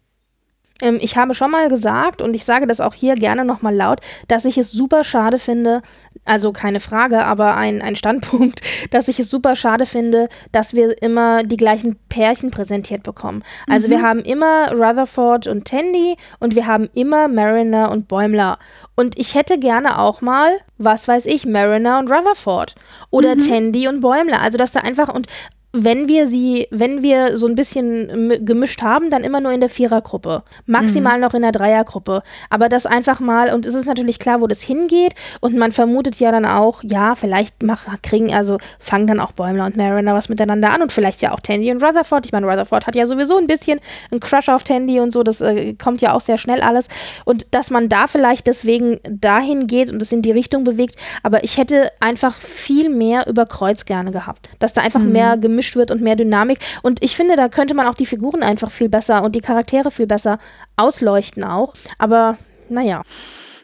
ähm, ich habe schon mal gesagt, und ich sage das auch hier gerne nochmal laut, dass ich es super schade finde, also keine Frage, aber ein, ein Standpunkt, *laughs* dass ich es super schade finde, dass wir immer die gleichen Pärchen präsentiert bekommen. Also mhm. wir haben immer Rutherford und Tandy und wir haben immer Mariner und Bäumler. Und ich hätte gerne auch mal, was weiß ich, Mariner und Rutherford oder mhm. Tandy und Bäumler. Also dass da einfach und wenn wir sie, wenn wir so ein bisschen gemischt haben, dann immer nur in der Vierergruppe. Maximal mhm. noch in der Dreiergruppe. Aber das einfach mal, und es ist natürlich klar, wo das hingeht. Und man vermutet ja dann auch, ja, vielleicht mach, kriegen, also fangen dann auch Bäumler und Mariner was miteinander an und vielleicht ja auch Tandy und Rutherford. Ich meine, Rutherford hat ja sowieso ein bisschen einen Crush auf Tandy und so, das äh, kommt ja auch sehr schnell alles. Und dass man da vielleicht deswegen dahin geht und es in die Richtung bewegt. Aber ich hätte einfach viel mehr über Kreuz gerne gehabt. Dass da einfach mhm. mehr gemischt gemischt wird und mehr Dynamik. Und ich finde, da könnte man auch die Figuren einfach viel besser und die Charaktere viel besser ausleuchten auch. Aber naja.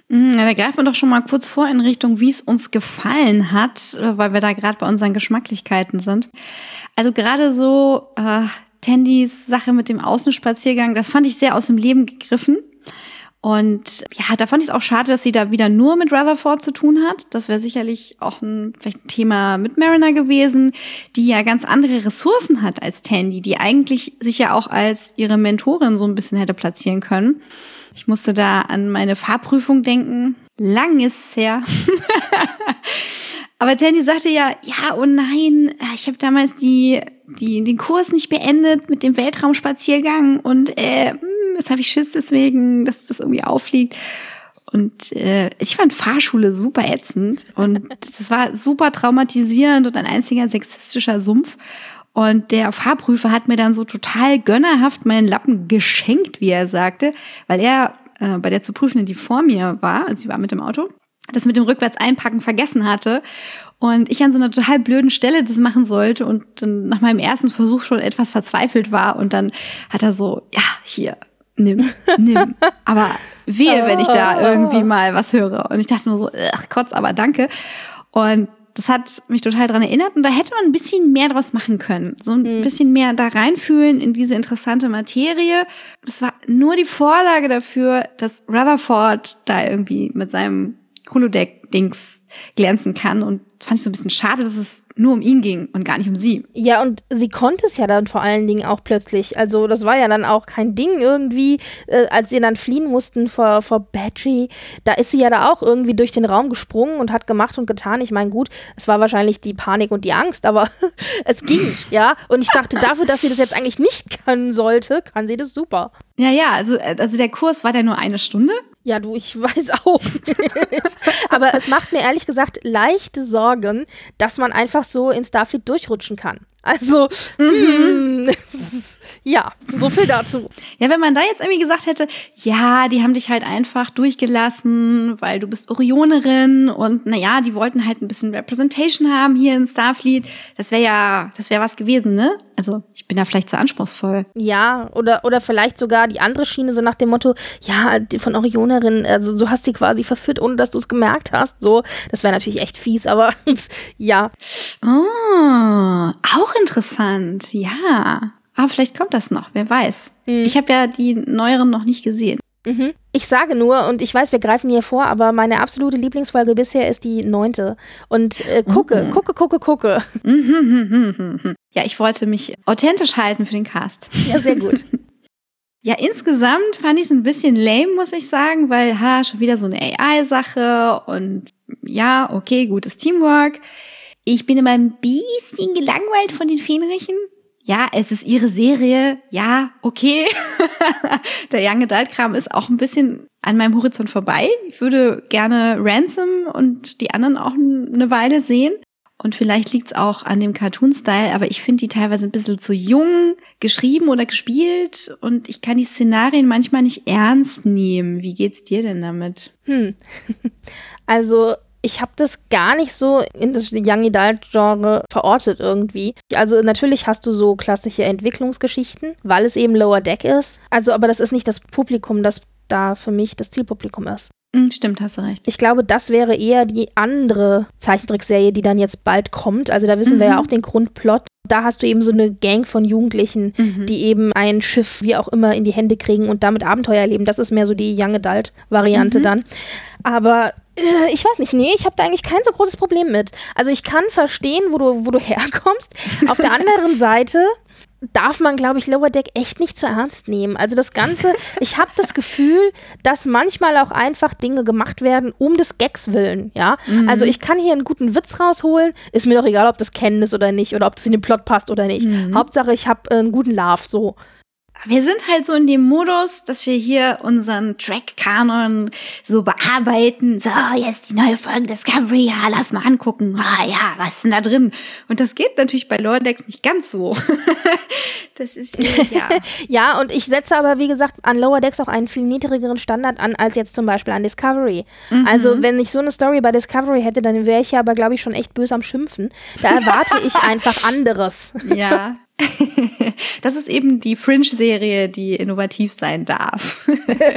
Mhm, ja, da greifen wir doch schon mal kurz vor in Richtung, wie es uns gefallen hat, äh, weil wir da gerade bei unseren Geschmacklichkeiten sind. Also gerade so äh, Tandys Sache mit dem Außenspaziergang, das fand ich sehr aus dem Leben gegriffen. Und ja, da fand ich es auch schade, dass sie da wieder nur mit Rutherford zu tun hat. Das wäre sicherlich auch ein, vielleicht ein Thema mit Mariner gewesen, die ja ganz andere Ressourcen hat als Tandy, die eigentlich sich ja auch als ihre Mentorin so ein bisschen hätte platzieren können. Ich musste da an meine Fahrprüfung denken. Lang ist es her. *laughs* Aber Tandy sagte ja, ja, oh nein, ich habe damals die, die, den Kurs nicht beendet mit dem Weltraumspaziergang und äh, jetzt habe ich Schiss deswegen, dass das irgendwie auffliegt. Und äh, ich fand Fahrschule super ätzend und *laughs* das war super traumatisierend und ein einziger sexistischer Sumpf. Und der Fahrprüfer hat mir dann so total gönnerhaft meinen Lappen geschenkt, wie er sagte, weil er äh, bei der zu prüfenden, die vor mir war, also sie war mit dem Auto, das mit dem rückwärts einpacken vergessen hatte und ich an so einer total blöden Stelle das machen sollte und dann nach meinem ersten Versuch schon etwas verzweifelt war und dann hat er so, ja, hier, nimm, nimm. *laughs* aber wehe, wenn ich da irgendwie mal was höre. Und ich dachte nur so, ach Kotz, aber danke. Und Das hat mich total dran erinnert und da hätte man ein bisschen mehr draus machen können. So ein mhm. bisschen mehr da reinfühlen in diese interessante Materie. Das war nur die Vorlage dafür, dass Rutherford da irgendwie mit seinem Holodeck-Dings glänzen kann und fand ich so ein bisschen schade, dass es nur um ihn ging und gar nicht um sie. Ja, und sie konnte es ja dann vor allen Dingen auch plötzlich. Also das war ja dann auch kein Ding irgendwie, äh, als sie dann fliehen mussten vor, vor Badgie. Da ist sie ja da auch irgendwie durch den Raum gesprungen und hat gemacht und getan. Ich meine, gut, es war wahrscheinlich die Panik und die Angst, aber *laughs* es ging, ja. Und ich dachte, dafür, dass sie das jetzt eigentlich nicht können sollte, kann sie das super. Ja, ja, also, äh, also der Kurs war der nur eine Stunde. Ja, du, ich *laughs* weiß auch. Aber es macht mir ehrlich gesagt leichte Sorgen, dass man einfach so in Starfleet durchrutschen kann. Also, mhm. Hm, *laughs* ja, so viel dazu. Ja, wenn man da jetzt irgendwie gesagt hätte, ja, die haben dich halt einfach durchgelassen, weil du bist Orionerin und naja, die wollten halt ein bisschen Representation haben hier in Starfleet, das wäre ja, das wäre was gewesen, ne? Also, ich bin da vielleicht zu anspruchsvoll. Ja, oder, oder vielleicht sogar die andere Schiene, so nach dem Motto, ja, von Orionerin, also du hast sie quasi verführt, ohne dass du es gemerkt hast. So, das wäre natürlich echt fies, aber *laughs* ja. Oh, auch interessant, ja. Aber vielleicht kommt das noch, wer weiß. Mhm. Ich habe ja die neueren noch nicht gesehen. Mhm. Ich sage nur, und ich weiß, wir greifen hier vor, aber meine absolute Lieblingsfolge bisher ist die neunte. Und äh, gucke, mhm. gucke, gucke, gucke. *laughs* Ja, ich wollte mich authentisch halten für den Cast. Ja, sehr gut. *laughs* Ja, insgesamt fand ich es ein bisschen lame, muss ich sagen, weil, ha, schon wieder so eine AI-Sache und ja, okay, gutes Teamwork. Ich bin immer ein bisschen gelangweilt von den Fähnrichen. Ja, es ist ihre Serie. Ja, okay. *laughs* Der Young Adult Kram ist auch ein bisschen an meinem Horizont vorbei. Ich würde gerne Ransom und die anderen auch eine Weile sehen. Und vielleicht liegt's auch an dem Cartoon-Style, aber ich finde die teilweise ein bisschen zu jung geschrieben oder gespielt und ich kann die Szenarien manchmal nicht ernst nehmen. Wie geht's dir denn damit? Hm. *laughs* Also ich habe das gar nicht so in das Young Adult Genre verortet irgendwie. Also natürlich hast du so klassische Entwicklungsgeschichten, weil es eben Lower Deck ist. Also aber das ist nicht das Publikum, das da für mich das Zielpublikum ist. Hm, stimmt, hast du recht. Ich glaube, das wäre eher die andere Zeichentrickserie, die dann jetzt bald kommt. Also da wissen mhm. wir ja mhm. auch den Grundplot. Da hast du eben so eine Gang von Jugendlichen, mhm. die eben ein Schiff, wie auch immer, in die Hände kriegen und damit Abenteuer erleben. Das ist mehr so die Young Adult-Variante mhm. dann. Aber äh, ich weiß nicht, nee, ich habe da eigentlich kein so großes Problem mit. Also ich kann verstehen, wo du, wo du *laughs* herkommst. Auf der anderen Seite darf man, glaube ich, Lower Deck echt nicht zu ernst nehmen. Also das Ganze, *laughs* ich habe das Gefühl, dass manchmal auch einfach Dinge gemacht werden, um des Gags willen, ja. Mhm. Also ich kann hier einen guten Witz rausholen, ist mir doch egal, ob das kennen ist oder nicht oder ob das in den Plot passt oder nicht. Mhm. Hauptsache, ich habe äh, einen guten Laugh, so wir sind halt so in dem Modus, dass wir hier unseren Track-Kanon so bearbeiten. So, jetzt die neue Folge Discovery, ja, lass mal angucken. Ah, ja, was ist denn da drin? Und das geht natürlich bei Lordex nicht ganz so. *laughs* das ist, ja. *laughs* ja, und ich setze aber, wie gesagt, an Lower Decks auch einen viel niedrigeren Standard an, als jetzt zum Beispiel an Discovery. Mhm. Also, wenn ich so eine Story bei Discovery hätte, dann wäre ich ja aber, glaube ich, schon echt böse am Schimpfen. Da erwarte ich *laughs* einfach anderes. Ja, das ist eben die Fringe-Serie, die innovativ sein darf.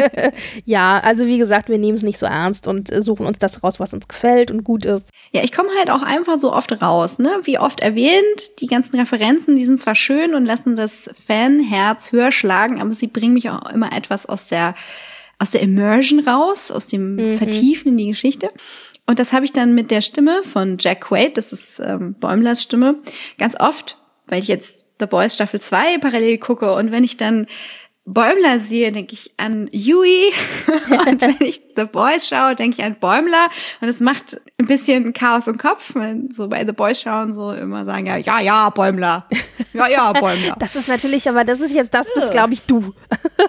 *laughs* ja, also wie gesagt, wir nehmen es nicht so ernst und suchen uns das raus, was uns gefällt und gut ist. Ja, ich komme halt auch einfach so oft raus, ne? Wie oft erwähnt, die ganzen Referenzen, die sind zwar schön und lassen das Fanherz höher schlagen, aber sie bringen mich auch immer etwas aus der aus der Immersion raus, aus dem mhm. Vertiefen in die Geschichte. Und das habe ich dann mit der Stimme von Jack Quaid, das ist ähm, Bäumlers Stimme, ganz oft weil ich jetzt The Boys Staffel 2 parallel gucke und wenn ich dann Bäumler sehe, denke ich an Yui. *laughs* und wenn ich The Boys schaue, denke ich an Bäumler. Und es macht ein bisschen Chaos im Kopf, wenn so bei The Boys schauen, so immer sagen, ja, ja, ja, Bäumler. Ja, ja, Bäumler. *laughs* das ist natürlich, aber das ist jetzt, das bist, glaube ich, du.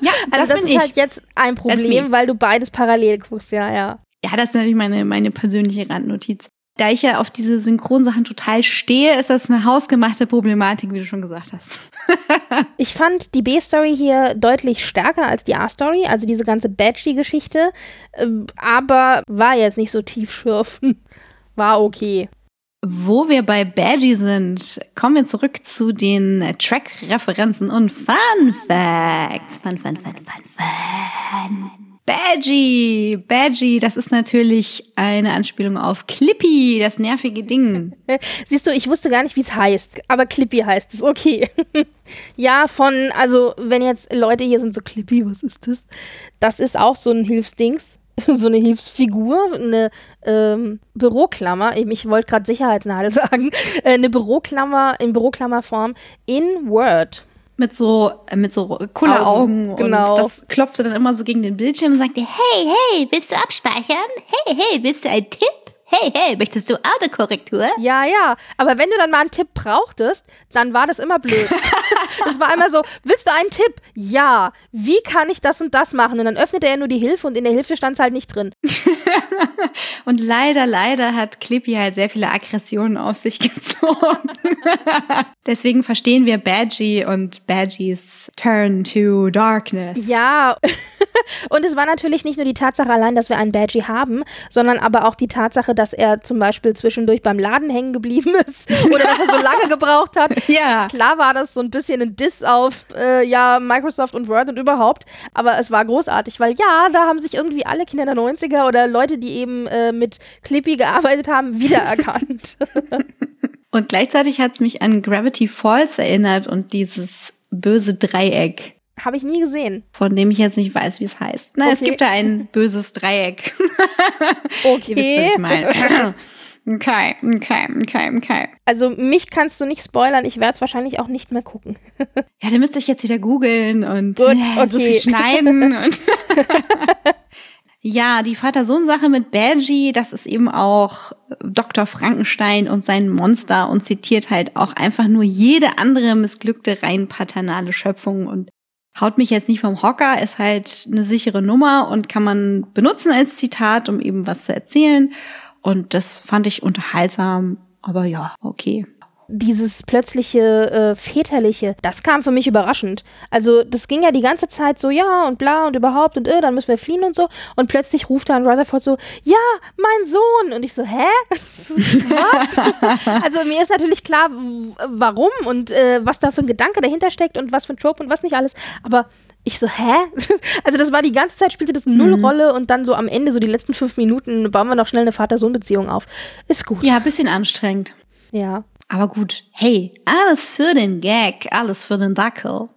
Ja, *laughs* also das, das ist ich. halt jetzt ein Problem, weil du beides parallel guckst, ja, ja. Ja, das ist natürlich meine, meine persönliche Randnotiz. Da ich ja auf diese Synchronsachen total stehe, ist das eine hausgemachte Problematik, wie du schon gesagt hast. *laughs* ich fand die B-Story hier deutlich stärker als die A-Story, also diese ganze Badgie-Geschichte, ähm, aber war jetzt nicht so tiefschürfend. *laughs* War okay. Wo wir bei Badgie sind, kommen wir zurück zu den Track-Referenzen und Fun Facts. Fun, fun, fun, fun, fun. Badgie, Badgie, das ist natürlich eine Anspielung auf Clippy, das nervige Ding. *laughs* Siehst du, ich wusste gar nicht, wie es heißt, aber Clippy heißt es, okay. *laughs* ja, von, also wenn jetzt Leute hier sind so Clippy, was ist das? Das ist auch so ein Hilfsdings, *laughs* so eine Hilfsfigur, eine ähm, Büroklammer, ich, wollte gerade Sicherheitsnadel sagen, äh, eine Büroklammer in Büroklammerform in Word mit so äh, mit so Kulleraugen Augen, genau. und das klopfte dann immer so gegen den Bildschirm und sagte, hey, hey, willst du abspeichern? Hey, hey, willst du einen Tipp? Hey, hey, möchtest du Autokorrektur? Ja, ja, aber wenn du dann mal einen Tipp brauchtest, dann war das immer blöd. *laughs* *laughs* Es war immer so, willst du einen Tipp? Ja. Wie kann ich das und das machen? Und dann öffnete er nur die Hilfe und in der Hilfe stand es halt nicht drin. *laughs* und leider, leider hat Clippy halt sehr viele Aggressionen auf sich *laughs* gezogen. Deswegen verstehen wir Badgie und Badgies Turn to Darkness. Ja. und es war natürlich nicht nur die Tatsache allein, dass wir einen Badgie haben, sondern aber auch die Tatsache, dass er zum Beispiel zwischendurch beim Laden hängen geblieben ist oder dass er so lange gebraucht hat. Ja. Klar war das so ein bisschen ein Diss auf äh, ja, Microsoft und Word und überhaupt, aber es war großartig, weil ja, da haben sich irgendwie alle Kinder der 90er oder Leute, die eben äh, mit Clippy gearbeitet haben, wiedererkannt. *laughs* und gleichzeitig hat es mich an Gravity Falls erinnert und dieses böse Dreieck. Habe ich nie gesehen. Von dem ich jetzt nicht weiß, wie es heißt. Na, okay. es gibt da ein böses Dreieck. *laughs* okay. Ihr wisst, was ich meine. *laughs* Okay, okay, okay, okay. Also mich kannst du nicht spoilern, ich werde es wahrscheinlich auch nicht mehr gucken. *laughs* ja, dann müsste ich jetzt wieder googeln und Gut, okay. so viel schneiden. *laughs* und *laughs* ja, die Vater-Sohn-Sache mit Badgie, das ist eben auch Dr. Frankenstein und sein Monster und zitiert halt auch einfach nur jede andere missglückte, rein paternale Schöpfung und haut mich jetzt nicht vom Hocker, ist halt eine sichere Nummer und kann man benutzen als Zitat, um eben was zu erzählen. Und das fand ich unterhaltsam, aber ja, okay. Dieses plötzliche äh, väterliche, das kam für mich überraschend. Also das ging ja die ganze Zeit so ja und bla und überhaupt und äh, dann müssen wir fliehen und so. Und plötzlich ruft dann Rutherford so ja mein Sohn. Und ich so hä? *laughs* Was? also mir ist natürlich klar warum und äh, was da für ein Gedanke dahinter steckt und was für ein Trope und was nicht alles, aber ich so, hä? *laughs* Also das war die ganze Zeit, spielte das null mhm. Rolle und dann so am Ende, so die letzten fünf Minuten, bauen wir noch schnell eine Vater-Sohn-Beziehung auf. Ist gut. Ja, bisschen anstrengend. Ja. Aber gut, hey, alles für den Gag, alles für den Dackel.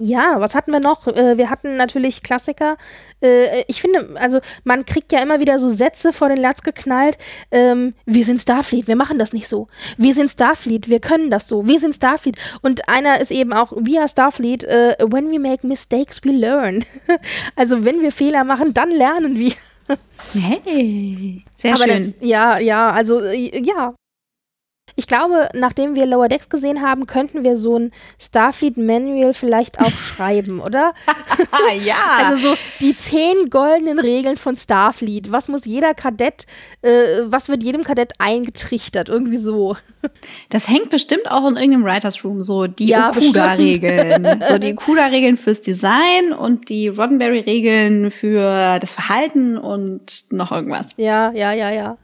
Ja, was hatten wir noch? Äh, wir hatten natürlich Klassiker. Äh, ich finde, also man kriegt ja immer wieder so Sätze vor den Latz geknallt. Ähm, wir sind Starfleet, wir machen das nicht so. Wir sind Starfleet, wir können das so. Wir sind Starfleet. Und einer ist eben auch, we are Starfleet, uh, when we make mistakes, we learn. *laughs* also wenn wir Fehler machen, dann lernen wir. *laughs* Hey, sehr Aber schön. Das, ja, ja, also ja, ich glaube, nachdem wir Lower Decks gesehen haben, könnten wir so ein Starfleet Manual vielleicht auch *laughs* schreiben, oder? *laughs* ja. Also so die zehn goldenen Regeln von Starfleet. Was muss jeder Kadett, äh, was wird jedem Kadett eingetrichtert? Irgendwie so. Das hängt bestimmt auch in irgendeinem Writers Room, so die ja, Okuda-Regeln. so die Okuda-Regeln fürs Design und die Roddenberry-Regeln für das Verhalten und noch irgendwas. Ja, ja, ja, ja.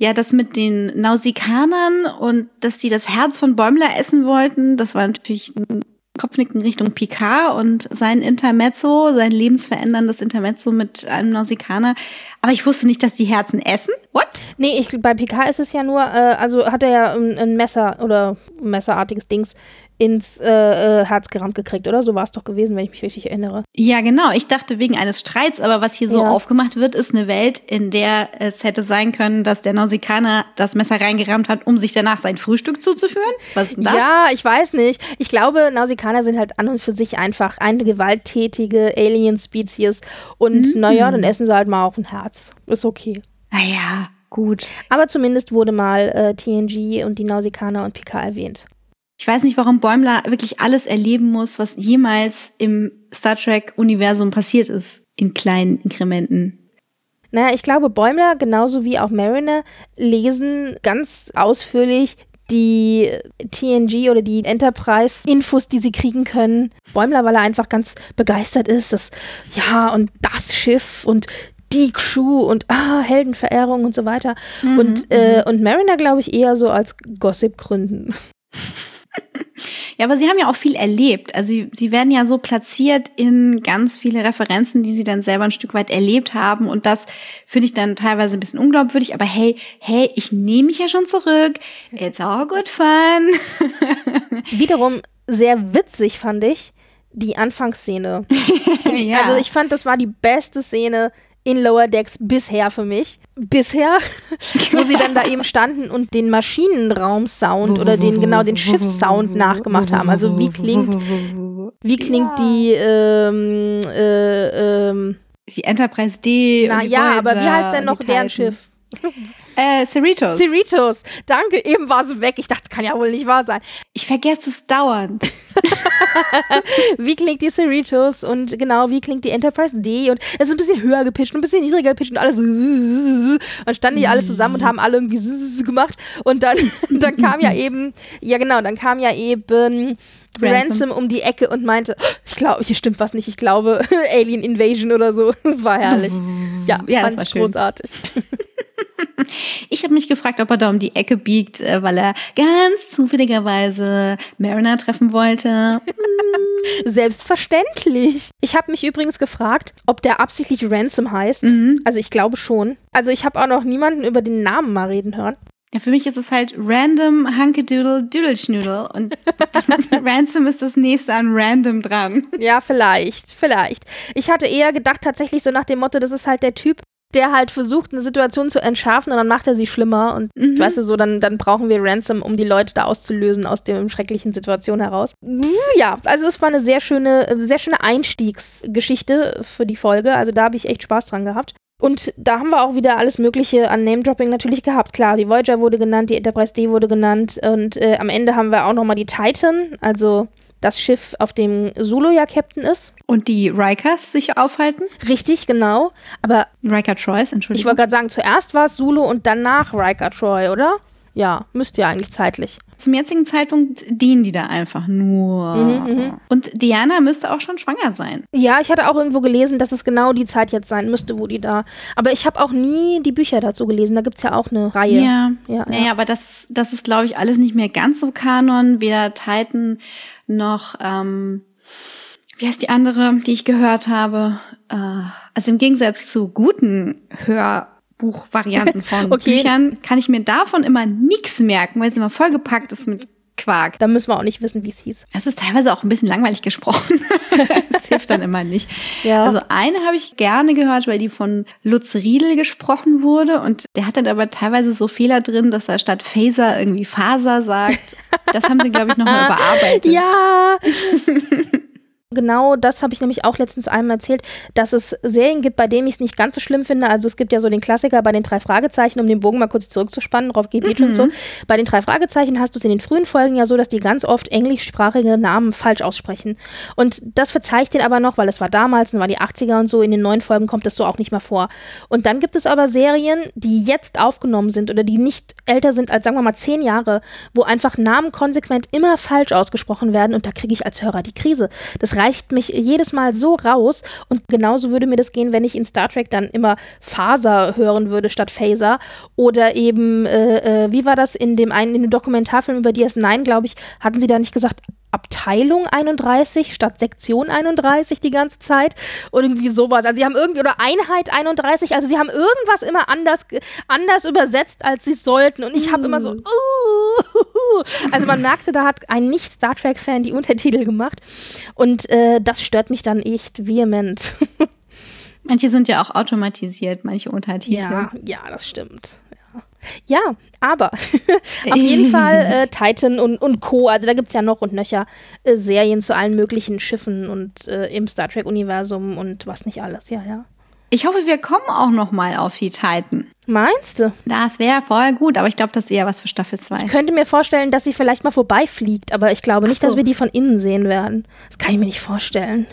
Ja, das mit den Nausikanern und dass sie das Herz von Bäumler essen wollten, das war natürlich ein Kopfnicken Richtung Picard und sein Intermezzo, sein lebensveränderndes Intermezzo mit einem Nausikaner. Aber ich wusste nicht, dass die Herzen essen. What? Nee, ich, bei Picard ist es ja nur, äh, also hat er ja ein, ein Messer oder messerartiges Dings ins äh, äh, Herz gerammt gekriegt, oder? So war es doch gewesen, wenn ich mich richtig erinnere. Ja, genau. Ich dachte wegen eines Streits, aber was hier so ja. aufgemacht wird, ist eine Welt, in der es hätte sein können, dass der Nausikaner das Messer reingerammt hat, um sich danach sein Frühstück zuzuführen. Was ist das? Ja, ich weiß nicht. Ich glaube, Nausikaner sind halt an und für sich einfach eine gewalttätige Alien-Spezies und mhm. naja, dann essen sie halt mal auch ein Herz. Ist okay. Naja, gut. Aber zumindest wurde mal äh, TNG und die Nausikaner und Picard erwähnt. Ich weiß nicht, warum Bäumler wirklich alles erleben muss, was jemals im Star Trek-Universum passiert ist, in kleinen Inkrementen. Naja, ich glaube, Bäumler, genauso wie auch Mariner, lesen ganz ausführlich die TNG oder die Enterprise-Infos, die sie kriegen können. Bäumler, weil er einfach ganz begeistert ist, dass, ja, und das Schiff und die Crew und ah, Heldenverehrung und so weiter. Mhm, und, äh, mhm. und Mariner, glaube ich, eher so als Gossip gründen. *laughs* *laughs* Ja, aber sie haben ja auch viel erlebt. Also sie, sie werden ja so platziert in ganz viele Referenzen, die sie dann selber ein Stück weit erlebt haben. Und das finde ich dann teilweise ein bisschen unglaubwürdig. Aber hey, hey, ich nehme mich ja schon zurück. It's all good fun. *laughs* Wiederum sehr witzig fand ich die Anfangsszene. *laughs* ja. Also ich fand, das war die beste Szene in Lower Decks bisher für mich. Bisher, *laughs* wo sie dann da eben standen und den Maschinenraum-Sound oder den genau den Schiffssound nachgemacht haben. Also wie klingt wie klingt Ja. die ähm, äh, ähm, Die Enterprise D. na ja, aber wie Voyager heißt denn noch deren. Schiff? *laughs* Äh, Cerritos. Cerritos. Danke, eben war es weg. Ich dachte, es kann ja wohl nicht wahr sein. ich vergesse es dauernd. *laughs* wie klingt die Cerritos und genau, wie klingt die Enterprise D und es ist ein bisschen höher gepitcht und ein bisschen niedriger gepitcht und alles und standen die alle zusammen und haben alle irgendwie *laughs* gemacht und dann, dann kam ja *laughs* eben, ja genau, dann kam ja eben Ransom. Ransom. um die Ecke und meinte, ich glaube, hier stimmt was nicht, ich glaube Alien Invasion oder so. Das war herrlich. Ja, Ja, das war schön. großartig. *laughs* Ich habe mich gefragt, ob er da um die Ecke biegt, äh, weil er ganz zufälligerweise Mariner treffen wollte. *laughs* Selbstverständlich. Ich habe mich übrigens gefragt, ob der absichtlich Ransom heißt. Also ich glaube schon. Also ich habe auch noch niemanden über den Namen mal reden hören. Ja, für mich ist es halt random Hunkedoodle Doodle Schnoodle und *laughs* Ransom ist das nächste an random dran. Ja, vielleicht, vielleicht. Ich hatte eher gedacht, tatsächlich so nach dem Motto, das ist halt der Typ, der halt versucht, eine Situation zu entschärfen und dann macht er sie schlimmer. Und weißt du, so, dann, dann brauchen wir Ransom, um die Leute da auszulösen aus der schrecklichen Situation heraus. Ja, also es war eine sehr schöne, sehr schöne Einstiegsgeschichte für die Folge. Also da habe ich echt Spaß dran gehabt. Und da haben wir auch wieder alles Mögliche an Name-Dropping natürlich gehabt. Klar, die Voyager wurde genannt, die Enterprise D wurde genannt und äh, am Ende haben wir auch nochmal die Titan, also das Schiff, auf dem Zulu ja Captain ist. Und die Rikers sich aufhalten. Richtig, genau. Aber Riker Troyes, ich Entschuldigung. wollte gerade sagen, zuerst war es Zulu und danach Riker Troy, oder? Ja, müsste ja eigentlich zeitlich. Zum jetzigen Zeitpunkt dienen die da einfach nur. Mhm, Und Diana müsste auch schon schwanger sein. Ja, ich hatte auch irgendwo gelesen, dass es genau die Zeit jetzt sein müsste, wo die da. Aber ich habe auch nie die Bücher dazu gelesen. Da gibt es ja auch eine Reihe. Ja, Ja, ja, ja. aber das, das ist, glaube ich, alles nicht mehr ganz so Kanon. Weder Titan noch, ähm, wie heißt die andere, die ich gehört habe? Äh, also im Gegensatz zu guten Hörbuchvarianten von *laughs* Okay. Büchern kann ich mir davon immer nichts merken, weil es immer vollgepackt ist mit Quark. Da müssen wir auch nicht wissen, wie es hieß. Es ist teilweise auch ein bisschen langweilig gesprochen. *laughs* das hilft dann immer nicht. Ja. Also eine habe ich gerne gehört, weil die von Lutz Riedel gesprochen wurde und der hat dann aber teilweise so Fehler drin, dass er statt Phaser irgendwie Faser sagt. Das haben sie, glaube ich, nochmal *laughs* überarbeitet. Ja. Genau das habe ich nämlich auch letztens einmal erzählt, dass es Serien gibt, bei denen ich es nicht ganz so schlimm finde. Also es gibt ja so den Klassiker bei den drei Fragezeichen, um den Bogen mal kurz zurückzuspannen, Rob G. Beach und so. Bei den drei Fragezeichen hast du es in den frühen Folgen ja so, dass die ganz oft englischsprachige Namen falsch aussprechen. Und das verzeihe ich denen aber noch, weil es war damals, dann war die 80er und so, in den neuen Folgen kommt das so auch nicht mehr vor. Und dann gibt es aber Serien, die jetzt aufgenommen sind oder die nicht älter sind als, sagen wir mal, zehn Jahre, wo einfach Namen konsequent immer falsch ausgesprochen werden und da kriege ich als Hörer die Krise. Das reicht mich jedes Mal so raus. Und genauso würde mir das gehen, wenn ich in Star Trek dann immer Faser hören würde statt Phaser. Oder eben, äh, äh, wie war das in dem einen, in dem Dokumentarfilm über DS9, glaube ich, hatten sie da nicht gesagt, Abteilung 31 statt Sektion 31 die ganze Zeit irgendwie sowas. Also sie haben irgendwie oder Einheit 31, also sie haben irgendwas immer anders anders übersetzt, als sie sollten und ich habe immer so uh, also man merkte, da hat ein nicht Star Trek Fan die Untertitel gemacht und äh, das stört mich dann echt vehement. *laughs* Manche sind ja auch automatisiert, manche Untertitel. Ja, ja, das stimmt. Ja, aber *laughs* auf jeden Fall äh, *laughs* Titan und, und Co. Also da gibt es ja noch und nöcher äh, Serien zu allen möglichen Schiffen und äh, im Star Trek-Universum und was nicht alles. Ja, ja. Ich hoffe, wir kommen auch noch mal auf die Titan. Meinst du? Das wäre vorher gut, aber ich glaube, das ist eher was für Staffel 2. Ich könnte mir vorstellen, dass sie vielleicht mal vorbeifliegt, aber ich glaube nicht, so. dass wir die von innen sehen werden. Das kann ich mir nicht vorstellen.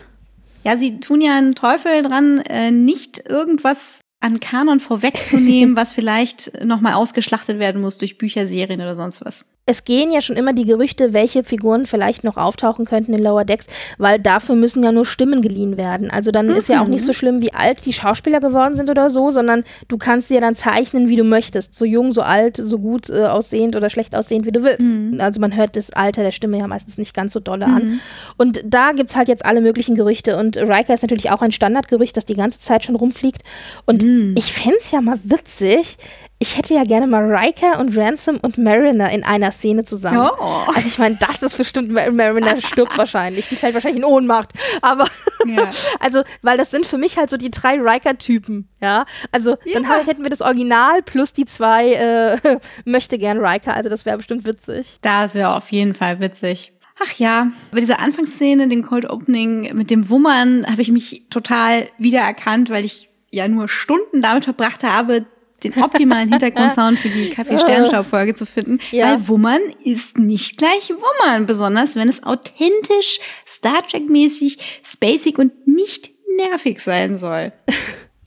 Ja, sie tun ja einen Teufel dran, äh, nicht irgendwas an Kanon vorwegzunehmen, was vielleicht nochmal ausgeschlachtet werden muss durch Bücher, Serien oder sonst was. Es gehen ja schon immer die Gerüchte, welche Figuren vielleicht noch auftauchen könnten in Lower Decks, weil dafür müssen ja nur Stimmen geliehen werden. Also dann mhm. ist ja auch nicht so schlimm, wie alt die Schauspieler geworden sind oder so, sondern du kannst sie ja dann zeichnen, wie du möchtest. So jung, so alt, so gut äh, aussehend oder schlecht aussehend, wie du willst. Mhm. Also man hört das Alter der Stimme ja meistens nicht ganz so dolle mhm. an. Und da gibt es halt jetzt alle möglichen Gerüchte. Und Riker ist natürlich auch ein Standardgerücht, das die ganze Zeit schon rumfliegt. Und mhm. ich fände es ja mal witzig, ich hätte ja gerne mal Riker und Ransom und Mariner in einer Szene zusammen. Oh. Also ich meine, das ist bestimmt, Mariner *laughs* stirbt wahrscheinlich. Die fällt wahrscheinlich in Ohnmacht. Aber, ja. *laughs* also, weil das sind für mich halt so die drei Riker-Typen, ja. Also, ja. dann halt, hätten wir das Original plus die zwei äh, *laughs* möchte gern Riker. Also, das wäre bestimmt witzig. Das wäre auf jeden Fall witzig. Ach ja, bei dieser Anfangsszene, den Cold Opening mit dem Wummern, habe ich mich total wiedererkannt, weil ich ja nur Stunden damit verbracht habe, den optimalen Hintergrundsound für die *laughs* Kaffee-Sternstaub-Folge zu finden. Ja. Weil Wummern ist nicht gleich Wummern, besonders wenn es authentisch, Star Trek-mäßig, spacig und nicht nervig sein soll. *laughs*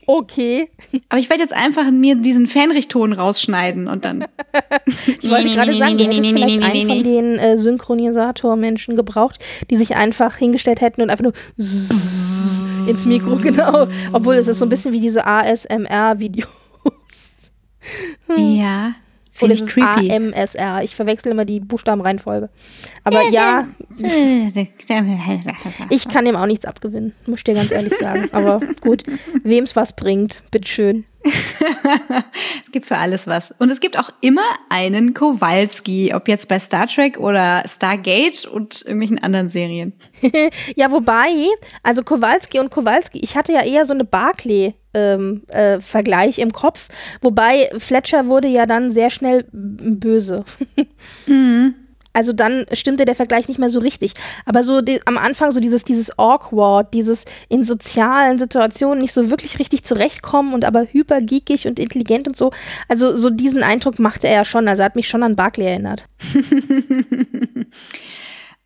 Okay. Aber ich werde jetzt einfach mir diesen Fähnrichton rausschneiden und dann. *laughs* ich wollte gerade sagen, du hättest vielleicht einen von den äh, Synchronisator-Menschen gebraucht, die sich einfach hingestellt hätten und einfach nur ins Mikro, genau. Obwohl es ist so ein bisschen wie diese ASMR-Videos. Hm. Ja. Oder ist creepy. AMSR. Ich verwechsel immer die Buchstabenreihenfolge. Aber ja, ich kann dem auch nichts abgewinnen, muss ich dir ganz ehrlich sagen. Aber gut, wem es was bringt, bitteschön. *laughs* es gibt für alles was. Und es gibt auch immer einen Kowalski, ob jetzt bei Star Trek oder Stargate und irgendwelchen anderen Serien. *laughs* ja, wobei, also Kowalski und Kowalski, ich hatte ja eher so eine Barclay ähm, äh, Vergleich im Kopf. Wobei Fletcher wurde ja dann sehr schnell böse. *laughs* mhm. Also dann stimmte der Vergleich nicht mehr so richtig. Aber so die, am Anfang so dieses, dieses awkward, dieses in sozialen Situationen nicht so wirklich richtig zurechtkommen und aber hypergeekig und intelligent und so. Also so diesen Eindruck machte er ja schon. Also er hat mich schon an Barclay erinnert. *laughs*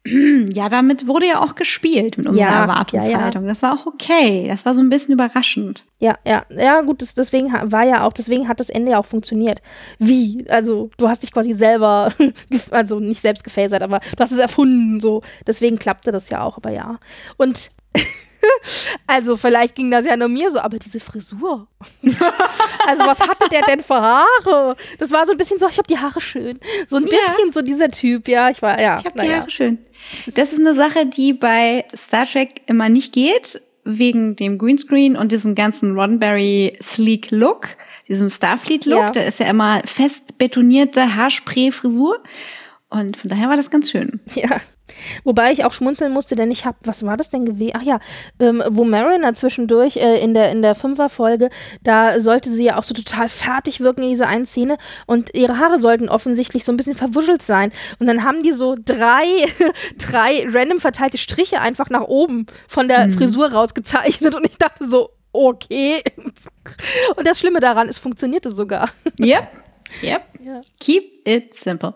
ja, damit wurde ja auch gespielt mit unserer ja, Erwartungshaltung. Ja, ja. Das war auch okay. Das war so ein bisschen überraschend. Ja, ja, ja, gut, das, deswegen war ja auch, deswegen hat das Ende ja auch funktioniert. Wie? Also, du hast dich quasi selber, *laughs* also nicht selbst gefasert, aber du hast es erfunden, so. Deswegen klappte das ja auch, aber ja. Und *laughs* *laughs* also vielleicht ging das ja nur mir so, aber diese Frisur. *laughs* also was hatte der denn für Haare? Das war so ein bisschen so, ich habe die Haare schön. So ein bisschen so dieser Typ, ja. Ich war, ja. Ich habe die Haare schön. Das ist eine Sache, die bei Star Trek immer nicht geht, wegen dem Greenscreen und diesem ganzen Roddenberry Sleek Look, diesem Starfleet Look. Ja. Da ist ja immer fest betonierte Haarspray-Frisur. Und von daher war das ganz schön. Ja. Wobei ich auch schmunzeln musste, denn ich habe, was war das denn gewesen? Ach ja, ähm, wo Mariner zwischendurch äh, in der in der Fünferfolge, da sollte sie ja auch so total fertig wirken in dieser einen Szene und ihre Haare sollten offensichtlich so ein bisschen verwuschelt sein und dann haben die so drei *laughs* drei random verteilte Striche einfach nach oben von der mhm. Frisur rausgezeichnet und ich dachte so, okay. Und das Schlimme daran, es funktionierte sogar. Yep. Yep. Ja. Keep it simple.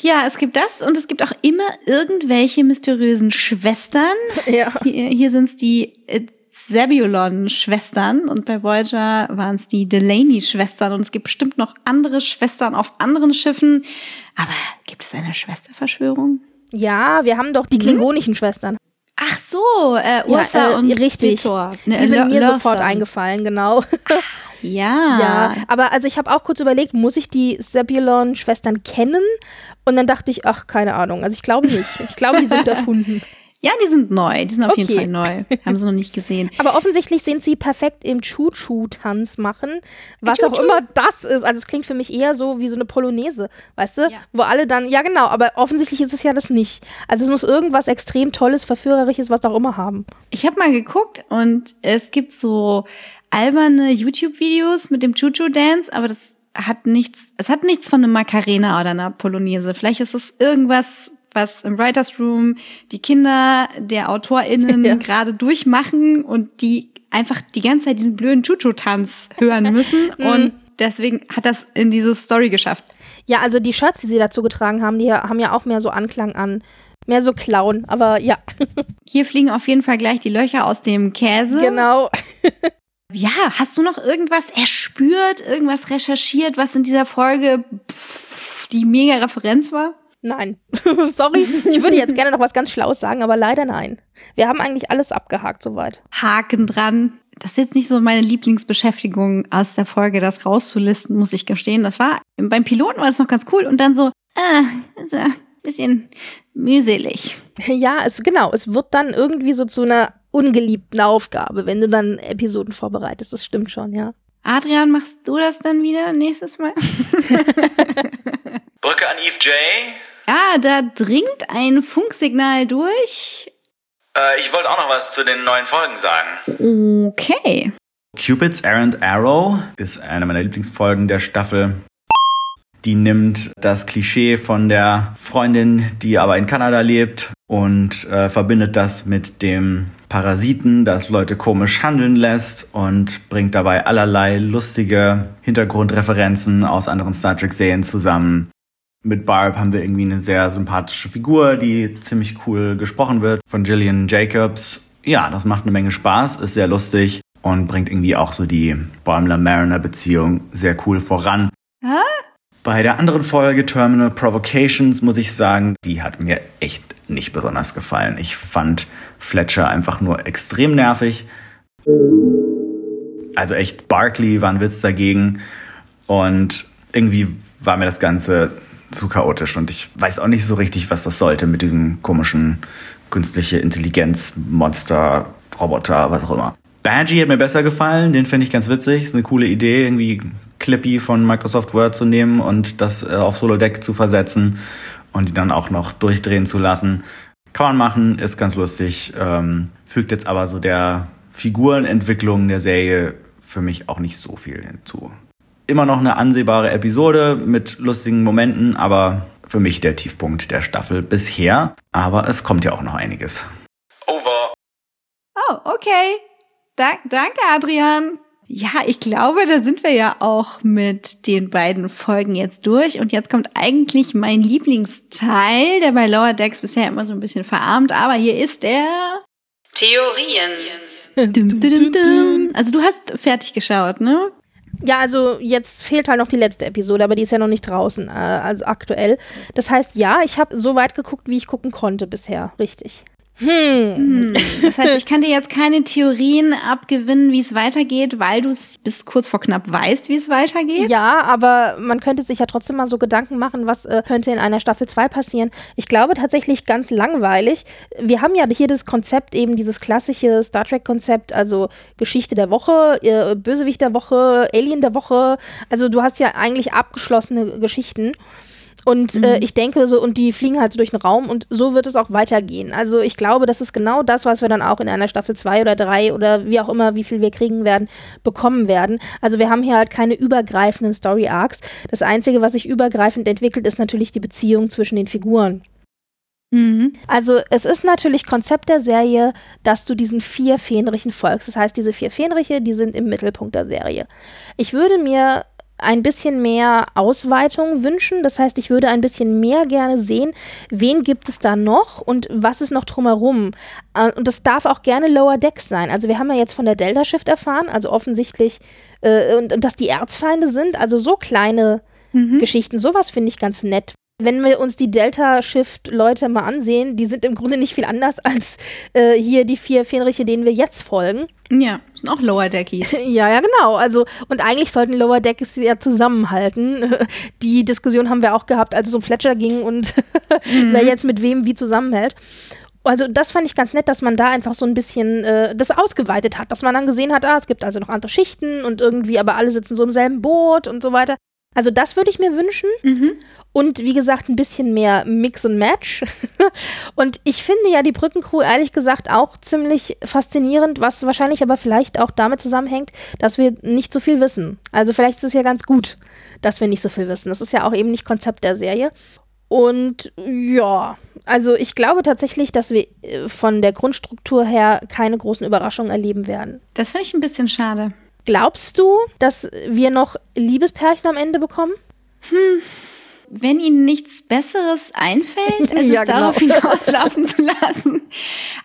Ja, es gibt das und es gibt auch immer irgendwelche mysteriösen Schwestern. *laughs* Ja. Hier, hier sind es die äh, Zebulon-Schwestern und bei Voyager waren es die Delaney-Schwestern und es gibt bestimmt noch andere Schwestern auf anderen Schiffen. Aber gibt es eine Schwesterverschwörung? Ja, wir haben doch die klingonischen Schwestern. Ach so, äh, Ursa ja, äh, und richtig. Vitor. Ne, die sind mir sofort eingefallen, genau. Ja. Ja, aber also ich habe auch kurz überlegt, muss ich die Zebulon-Schwestern kennen? Und dann dachte ich, ach, keine Ahnung. Also ich glaube nicht. Ich glaube, die sind *laughs* erfunden. Ja, die sind neu. Die sind auf okay. jeden Fall neu. Haben sie noch nicht gesehen. *laughs* Aber offensichtlich sind sie perfekt im Choo-Choo-Tanz machen. Was Choo -Choo. auch immer das ist. Also es klingt für mich eher so wie so eine Polonaise, weißt du? Ja. Wo alle dann, ja genau, aber offensichtlich ist es ja das nicht. Also es muss irgendwas extrem Tolles, Verführerisches, was auch immer haben. Ich habe mal geguckt und es gibt so alberne YouTube-Videos mit dem Choo-Choo-Dance, aber das hat nichts, es hat nichts von einem Macarena oder einer Polonaise. Vielleicht ist es irgendwas, was im Writers Room die Kinder der AutorInnen *laughs* ja. gerade durchmachen und die einfach die ganze Zeit diesen blöden Choo-Choo-Tanz hören müssen *laughs* und deswegen hat das in diese Story geschafft. Ja, also die Shirts, die sie dazu getragen haben, die haben ja auch mehr so Anklang an mehr so Clown, aber ja. *laughs* Hier fliegen auf jeden Fall gleich die Löcher aus dem Käse. Genau. Ja, hast du noch irgendwas erspürt, irgendwas recherchiert, was in dieser Folge pff, die mega Referenz war? Nein. *laughs* Sorry. Ich würde jetzt gerne noch was ganz Schlaues sagen, aber leider nein. Wir haben eigentlich alles abgehakt soweit. Haken dran. Das ist jetzt nicht so meine Lieblingsbeschäftigung aus der Folge, das rauszulisten, muss ich gestehen. Das war, beim Piloten war das noch ganz cool und dann so, äh, so ein bisschen mühselig. Ja, es, genau. Es wird dann irgendwie so zu einer ungeliebten Aufgabe, wenn du dann Episoden vorbereitest. Das stimmt schon, ja. Adrian, machst du das dann wieder nächstes Mal? *laughs* *laughs* Brücke an Eve J. Ah, da dringt ein Funksignal durch. Äh, ich wollte auch noch was zu den neuen Folgen sagen. Okay. Cupid's Errant Arrow ist eine meiner Lieblingsfolgen der Staffel. Die nimmt das Klischee von der Freundin, die aber in Kanada lebt und äh, verbindet das mit dem Parasiten, das Leute komisch handeln lässt und bringt dabei allerlei lustige Hintergrundreferenzen aus anderen Star Trek-Serien zusammen. Mit Barb haben wir irgendwie eine sehr sympathische Figur, die ziemlich cool gesprochen wird von Gillian Jacobs. Ja, das macht eine Menge Spaß, ist sehr lustig und bringt irgendwie auch so die Bäumler-Mariner-Beziehung sehr cool voran. Hä? Bei der anderen Folge Terminal Provocations muss ich sagen, die hat mir echt nicht besonders gefallen. Ich fand Fletcher einfach nur extrem nervig. Also echt, Barkley war ein Witz dagegen. Und irgendwie war mir das Ganze zu chaotisch und ich weiß auch nicht so richtig, was das sollte mit diesem komischen künstliche Intelligenz, Monster, Roboter, was auch immer. Badgie hat mir besser gefallen, den finde ich ganz witzig. Ist eine coole Idee, irgendwie Clippy von Microsoft Word zu nehmen und das äh, auf Solo Deck zu versetzen und die dann auch noch durchdrehen zu lassen. Kann man machen, ist ganz lustig, ähm, fügt jetzt aber so der Figurenentwicklung der Serie für mich auch nicht so viel hinzu. Immer noch eine ansehbare Episode mit lustigen Momenten, aber für mich der Tiefpunkt der Staffel bisher. Aber es kommt ja auch noch einiges. Over. Oh, okay. Da danke, Adrian. Ja, ich glaube, da sind wir ja auch mit den beiden Folgen jetzt durch. Und jetzt kommt eigentlich mein Lieblingsteil, der bei Lower Decks bisher immer so ein bisschen verarmt. Aber hier ist der... Theorien. Dum, dum, dum. Also du hast fertig geschaut, ne? Ja, also jetzt fehlt halt noch die letzte Episode, aber die ist ja noch nicht draußen, äh, also aktuell. Das heißt, ja, ich habe so weit geguckt, wie ich gucken konnte bisher, richtig. Hm. Das heißt, ich kann dir jetzt keine Theorien abgewinnen, wie es weitergeht, weil du es bis kurz vor knapp weißt, wie es weitergeht. Ja, aber man könnte sich ja trotzdem mal so Gedanken machen, was äh, könnte in einer Staffel 2 passieren. Ich glaube tatsächlich ganz langweilig. Wir haben ja hier das Konzept, eben dieses klassische Star Trek-Konzept, also Geschichte der Woche, äh, Bösewicht der Woche, Alien der Woche. Also du hast ja eigentlich abgeschlossene Geschichten. Und mhm. äh, ich denke so, und die fliegen halt so durch den Raum und so wird es auch weitergehen. Also ich glaube, das ist genau das, was wir dann auch in einer Staffel 2 oder 3 oder wie auch immer, wie viel wir kriegen werden, bekommen werden. Also wir haben hier halt keine übergreifenden Story Arcs. Das Einzige, was sich übergreifend entwickelt, ist natürlich die Beziehung zwischen den Figuren. Mhm. Also es ist natürlich Konzept der Serie, dass du diesen vier Fähnrichen folgst. Das heißt, diese vier Fähnriche, die sind im Mittelpunkt der Serie. Ich würde mir ein bisschen mehr Ausweitung wünschen. Das heißt, ich würde ein bisschen mehr gerne sehen, wen gibt es da noch und was ist noch drumherum. Äh, und das darf auch gerne Lower Decks sein. Also wir haben ja jetzt von der Delta Shift erfahren, also offensichtlich, äh, und, dass die Erzfeinde sind. Also so kleine mhm. Geschichten, sowas finde ich ganz nett, wenn wir uns die Delta-Shift-Leute mal ansehen, die sind im Grunde nicht viel anders als äh, hier die vier Fähnriche, denen wir jetzt folgen. Ja, sind auch Lower Deckies. *laughs* ja, ja, genau. Also, und eigentlich sollten Lower Deckies ja zusammenhalten. *laughs* Die Diskussion haben wir auch gehabt, als es um Fletcher ging und *laughs* mhm. wer jetzt mit wem wie zusammenhält. Also das fand ich ganz nett, dass man da einfach so ein bisschen äh, das ausgeweitet hat, dass man dann gesehen hat, ah, es gibt also noch andere Schichten und irgendwie, aber alle sitzen so im selben Boot und so weiter. Also das würde ich mir wünschen. Mhm. Und wie gesagt, ein bisschen mehr Mix und Match. *laughs* und ich finde ja die Brückencrew ehrlich gesagt auch ziemlich faszinierend, was wahrscheinlich aber vielleicht auch damit zusammenhängt, dass wir nicht so viel wissen. Also vielleicht ist es ja ganz gut, dass wir nicht so viel wissen. Das ist ja auch eben nicht Konzept der Serie. Und ja, also ich glaube tatsächlich, dass wir äh, von der Grundstruktur her keine großen Überraschungen erleben werden. Das finde ich ein bisschen schade. Glaubst du, dass wir noch Liebespärchen am Ende bekommen? Hm. wenn ihnen nichts Besseres einfällt, *laughs* als Ja, es genau. darauf hinauslaufen zu lassen.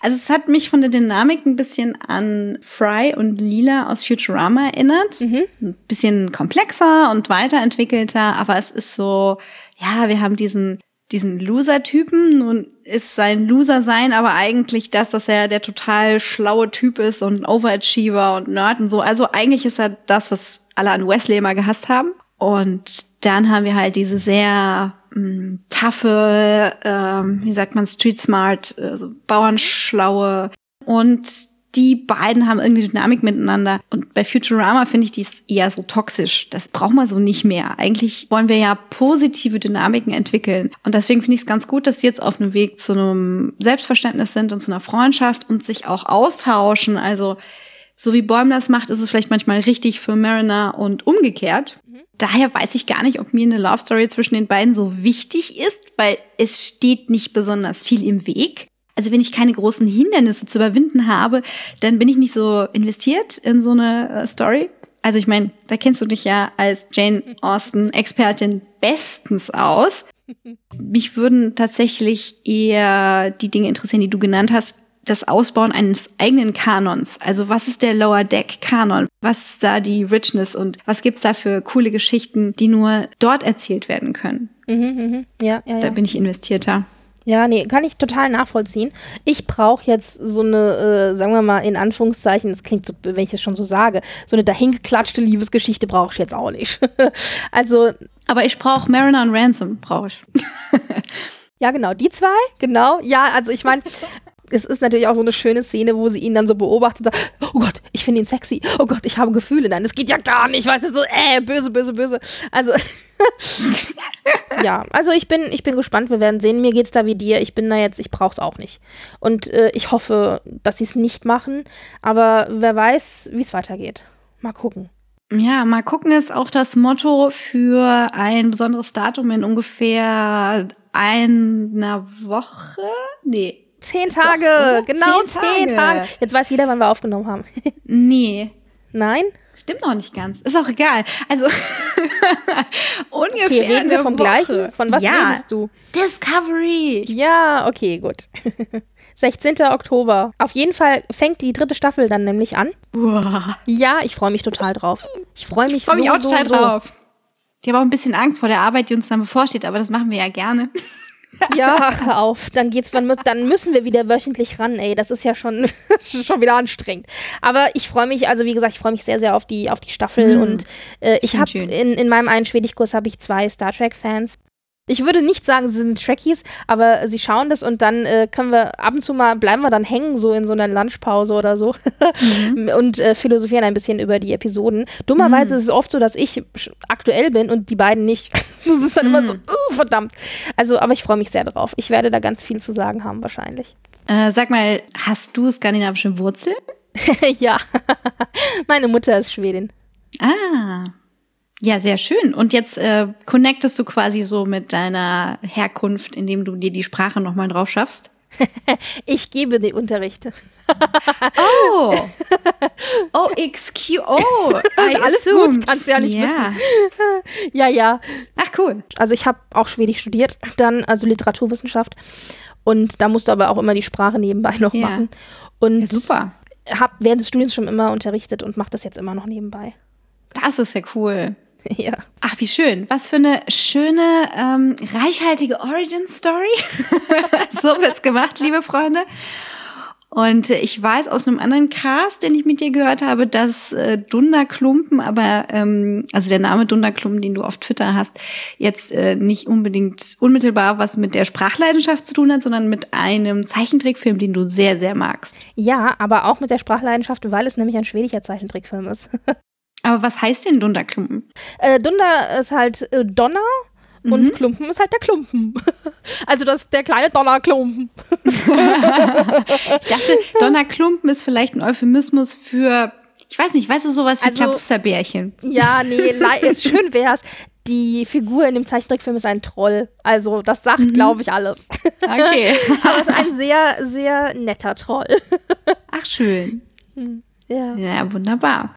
Also es hat mich von der Dynamik ein bisschen an Fry und Lila aus Futurama erinnert. Ein bisschen komplexer und weiterentwickelter, aber es ist so, ja, wir haben diesen diesen Loser-Typen. Nun ist sein Loser-Sein aber eigentlich das, dass er der total schlaue Typ ist und Overachiever und Nerd und so. Also eigentlich ist er das, was alle an Wesley immer gehasst haben. Und dann haben wir halt diese sehr mh, taffe, ähm, wie sagt man, street smart, also bauernschlaue und die beiden haben irgendwie Dynamik miteinander. Und bei Futurama finde ich die ist eher so toxisch. Das brauchen wir so nicht mehr. Eigentlich wollen wir ja positive Dynamiken entwickeln. Und deswegen finde ich es ganz gut, dass sie jetzt auf einem Weg zu einem Selbstverständnis sind und zu einer Freundschaft und sich auch austauschen. Also so wie Bäum das macht, ist es vielleicht manchmal richtig für Mariner und umgekehrt. Daher weiß ich gar nicht, ob mir eine Love Story zwischen den beiden so wichtig ist, weil es steht nicht besonders viel im Weg. Also wenn ich keine großen Hindernisse zu überwinden habe, dann bin ich nicht so investiert in so eine äh, Story. Also ich meine, da kennst du dich ja als Jane Austen-Expertin bestens aus. *laughs* Mich würden tatsächlich eher die Dinge interessieren, die du genannt hast. Das Ausbauen eines eigenen Kanons. Also was ist der Lower Deck Kanon? Was ist da die Richness und was gibt's da für coole Geschichten, die nur dort erzählt werden können? Mhm, mhm. Ja, ja, Da ja. bin ich investierter. Ja, nee, kann ich total nachvollziehen. Ich brauche jetzt so eine, äh, sagen wir mal in Anführungszeichen, das klingt so, wenn ich es schon so sage, so eine dahingeklatschte Liebesgeschichte brauche ich jetzt auch nicht. *laughs* also, Aber ich brauche Mariner und Ransom, brauche ich. ja, genau, die zwei, genau. Ja, also ich meine, *laughs* es ist natürlich auch so eine schöne Szene, wo sie ihn dann so beobachtet sagt, oh Gott, ich finde ihn sexy, oh Gott, ich habe Gefühle. Nein, das geht ja gar nicht, weißt du, so, äh, böse, böse, böse. Also, *laughs* ja, also ich bin, ich bin gespannt, wir werden sehen. Mir geht's da wie dir. Ich bin da jetzt, ich brauch's auch nicht. Und äh, ich hoffe, dass sie es nicht machen, aber wer weiß, wie es weitergeht. Mal gucken. Ja, mal gucken ist auch das Motto für ein besonderes Datum in ungefähr einer Woche? Nee. Zehn Tage, oder? genau Zehn zehn Tage. Tage. Jetzt weiß jeder, wann wir aufgenommen haben. *laughs* Nee. Nein? Stimmt noch nicht ganz. Ist auch egal. Also *laughs* ungefähr. Okay, reden wir vom Woche. gleichen? Von was ja. redest du? Discovery. Ja, okay, gut. *laughs* 16. Oktober. Auf jeden Fall fängt die dritte Staffel dann nämlich an. Boah. Ja, ich freue mich total drauf. Ich freue mich Ich freue mich so, auch total so, so. drauf. Ich habe auch ein bisschen Angst vor der Arbeit, die uns dann bevorsteht, aber das machen wir ja gerne. *laughs* Ja, ach, hör auf. Dann geht's, dann mü- dann müssen wir wieder wöchentlich ran, ey. Das ist ja schon, *laughs* schon wieder anstrengend. Aber ich freue mich, also wie gesagt, ich freue mich sehr, sehr auf die, auf die Staffel. Mhm. Und äh, ich habe in, in meinem einen Schwedischkurs habe ich zwei Star Trek-Fans. Ich würde nicht sagen, sie sind Trekkies, aber sie schauen das und dann äh, können wir ab und zu mal, bleiben wir dann hängen, so in so einer Lunchpause oder so Mhm. *laughs* und äh, philosophieren ein bisschen über die Episoden. Dummerweise ist es oft so, dass ich aktuell bin und die beiden nicht. *laughs* Das ist dann immer so, Mhm. uh, verdammt. Also, aber ich freue mich sehr drauf. Ich werde da ganz viel zu sagen haben, wahrscheinlich. Äh, sag mal, hast du skandinavische Wurzeln? *laughs* ja, meine Mutter ist Schwedin. Ah. Ja, sehr schön. Und jetzt äh, connectest du quasi so mit deiner Herkunft, indem du dir die Sprache nochmal drauf schaffst. *laughs* Ich gebe den Unterricht. *laughs* Oh. Oh, excuse. Oh, *laughs* I Alles assumed. gut, kannst du ja nicht ja. Ja, ja. Ach, cool. Also ich habe auch Schwedisch studiert, dann also Literaturwissenschaft. Und da musste aber auch immer die Sprache nebenbei noch Ja. machen. Und Ja, super. habe während des Studiums schon immer unterrichtet und mache das jetzt immer noch nebenbei. Das ist ja cool. *laughs* ja. Ach, wie schön. Was für eine schöne, ähm, reichhaltige Origin-Story. *laughs* so wird's gemacht, liebe Freunde. Und äh, ich weiß aus einem anderen Cast, den ich mit dir gehört habe, dass äh, Dunderklumpen, aber ähm, also der Name Dunderklumpen, den du auf Twitter hast, jetzt äh, nicht unbedingt unmittelbar was mit der Sprachleidenschaft zu tun hat, sondern mit einem Zeichentrickfilm, den du sehr, sehr magst. ja, aber auch mit der Sprachleidenschaft, weil es nämlich ein schwedischer Zeichentrickfilm ist. *laughs* Aber was heißt denn Dunderklumpen? äh, Dunder ist halt äh, Donner und Klumpen ist halt der Klumpen. *laughs* also das der kleine Donnerklumpen. Ich dachte, *laughs* Donnerklumpen ist vielleicht ein Euphemismus für, ich weiß nicht, weißt du, sowas wie Also- Klabusterbärchen? Ja, nee, *laughs* ist schön wär's. Die Figur in dem Zeichentrickfilm ist ein Troll. Also, das sagt, glaube ich, alles. Okay. Aber es ist ein sehr, sehr netter Troll. Ach, schön. ja. Ja, wunderbar.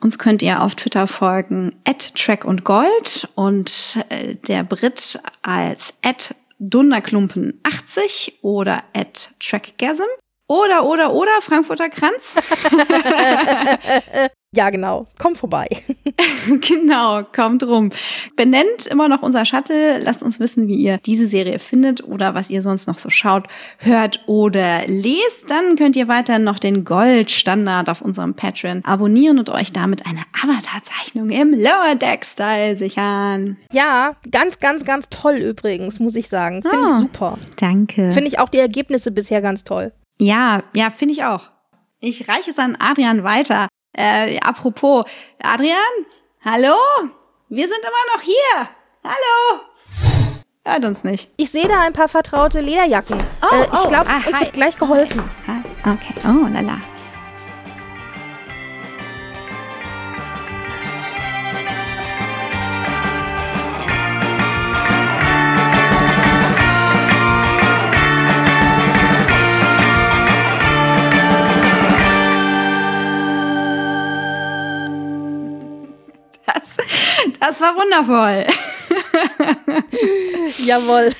Uns könnt ihr auf Twitter folgen, at Track und Gold und äh, der Brit als at Dunderklumpen80 oder at Trackgasm. Oder, oder, oder Frankfurter Kranz. *laughs* *laughs* Ja, genau. Komm vorbei. *laughs* genau, kommt rum. Benennt immer noch unser Shuttle. Lasst uns wissen, wie ihr diese Serie findet oder was ihr sonst noch so schaut, hört oder lest. Dann könnt ihr weiterhin noch den Goldstandard auf unserem Patreon abonnieren und euch damit eine Avatar-Zeichnung im Lower Deck-Style sichern. Ja, ganz, ganz, ganz toll übrigens, muss ich sagen. Finde Ah. ich super. Danke. Finde ich auch die Ergebnisse bisher ganz toll. Ja, ja, finde ich auch. Ich reiche es an Adrian weiter. Äh, apropos, Adrian, hallo? Wir sind immer noch hier. Hallo? Hört uns nicht. Ich sehe da ein paar vertraute Lederjacken. Oh, äh, ich oh, glaube, ah, uns hi. wird gleich geholfen. Ah, Okay, oh, lala. Das, das war wundervoll. Jawohl.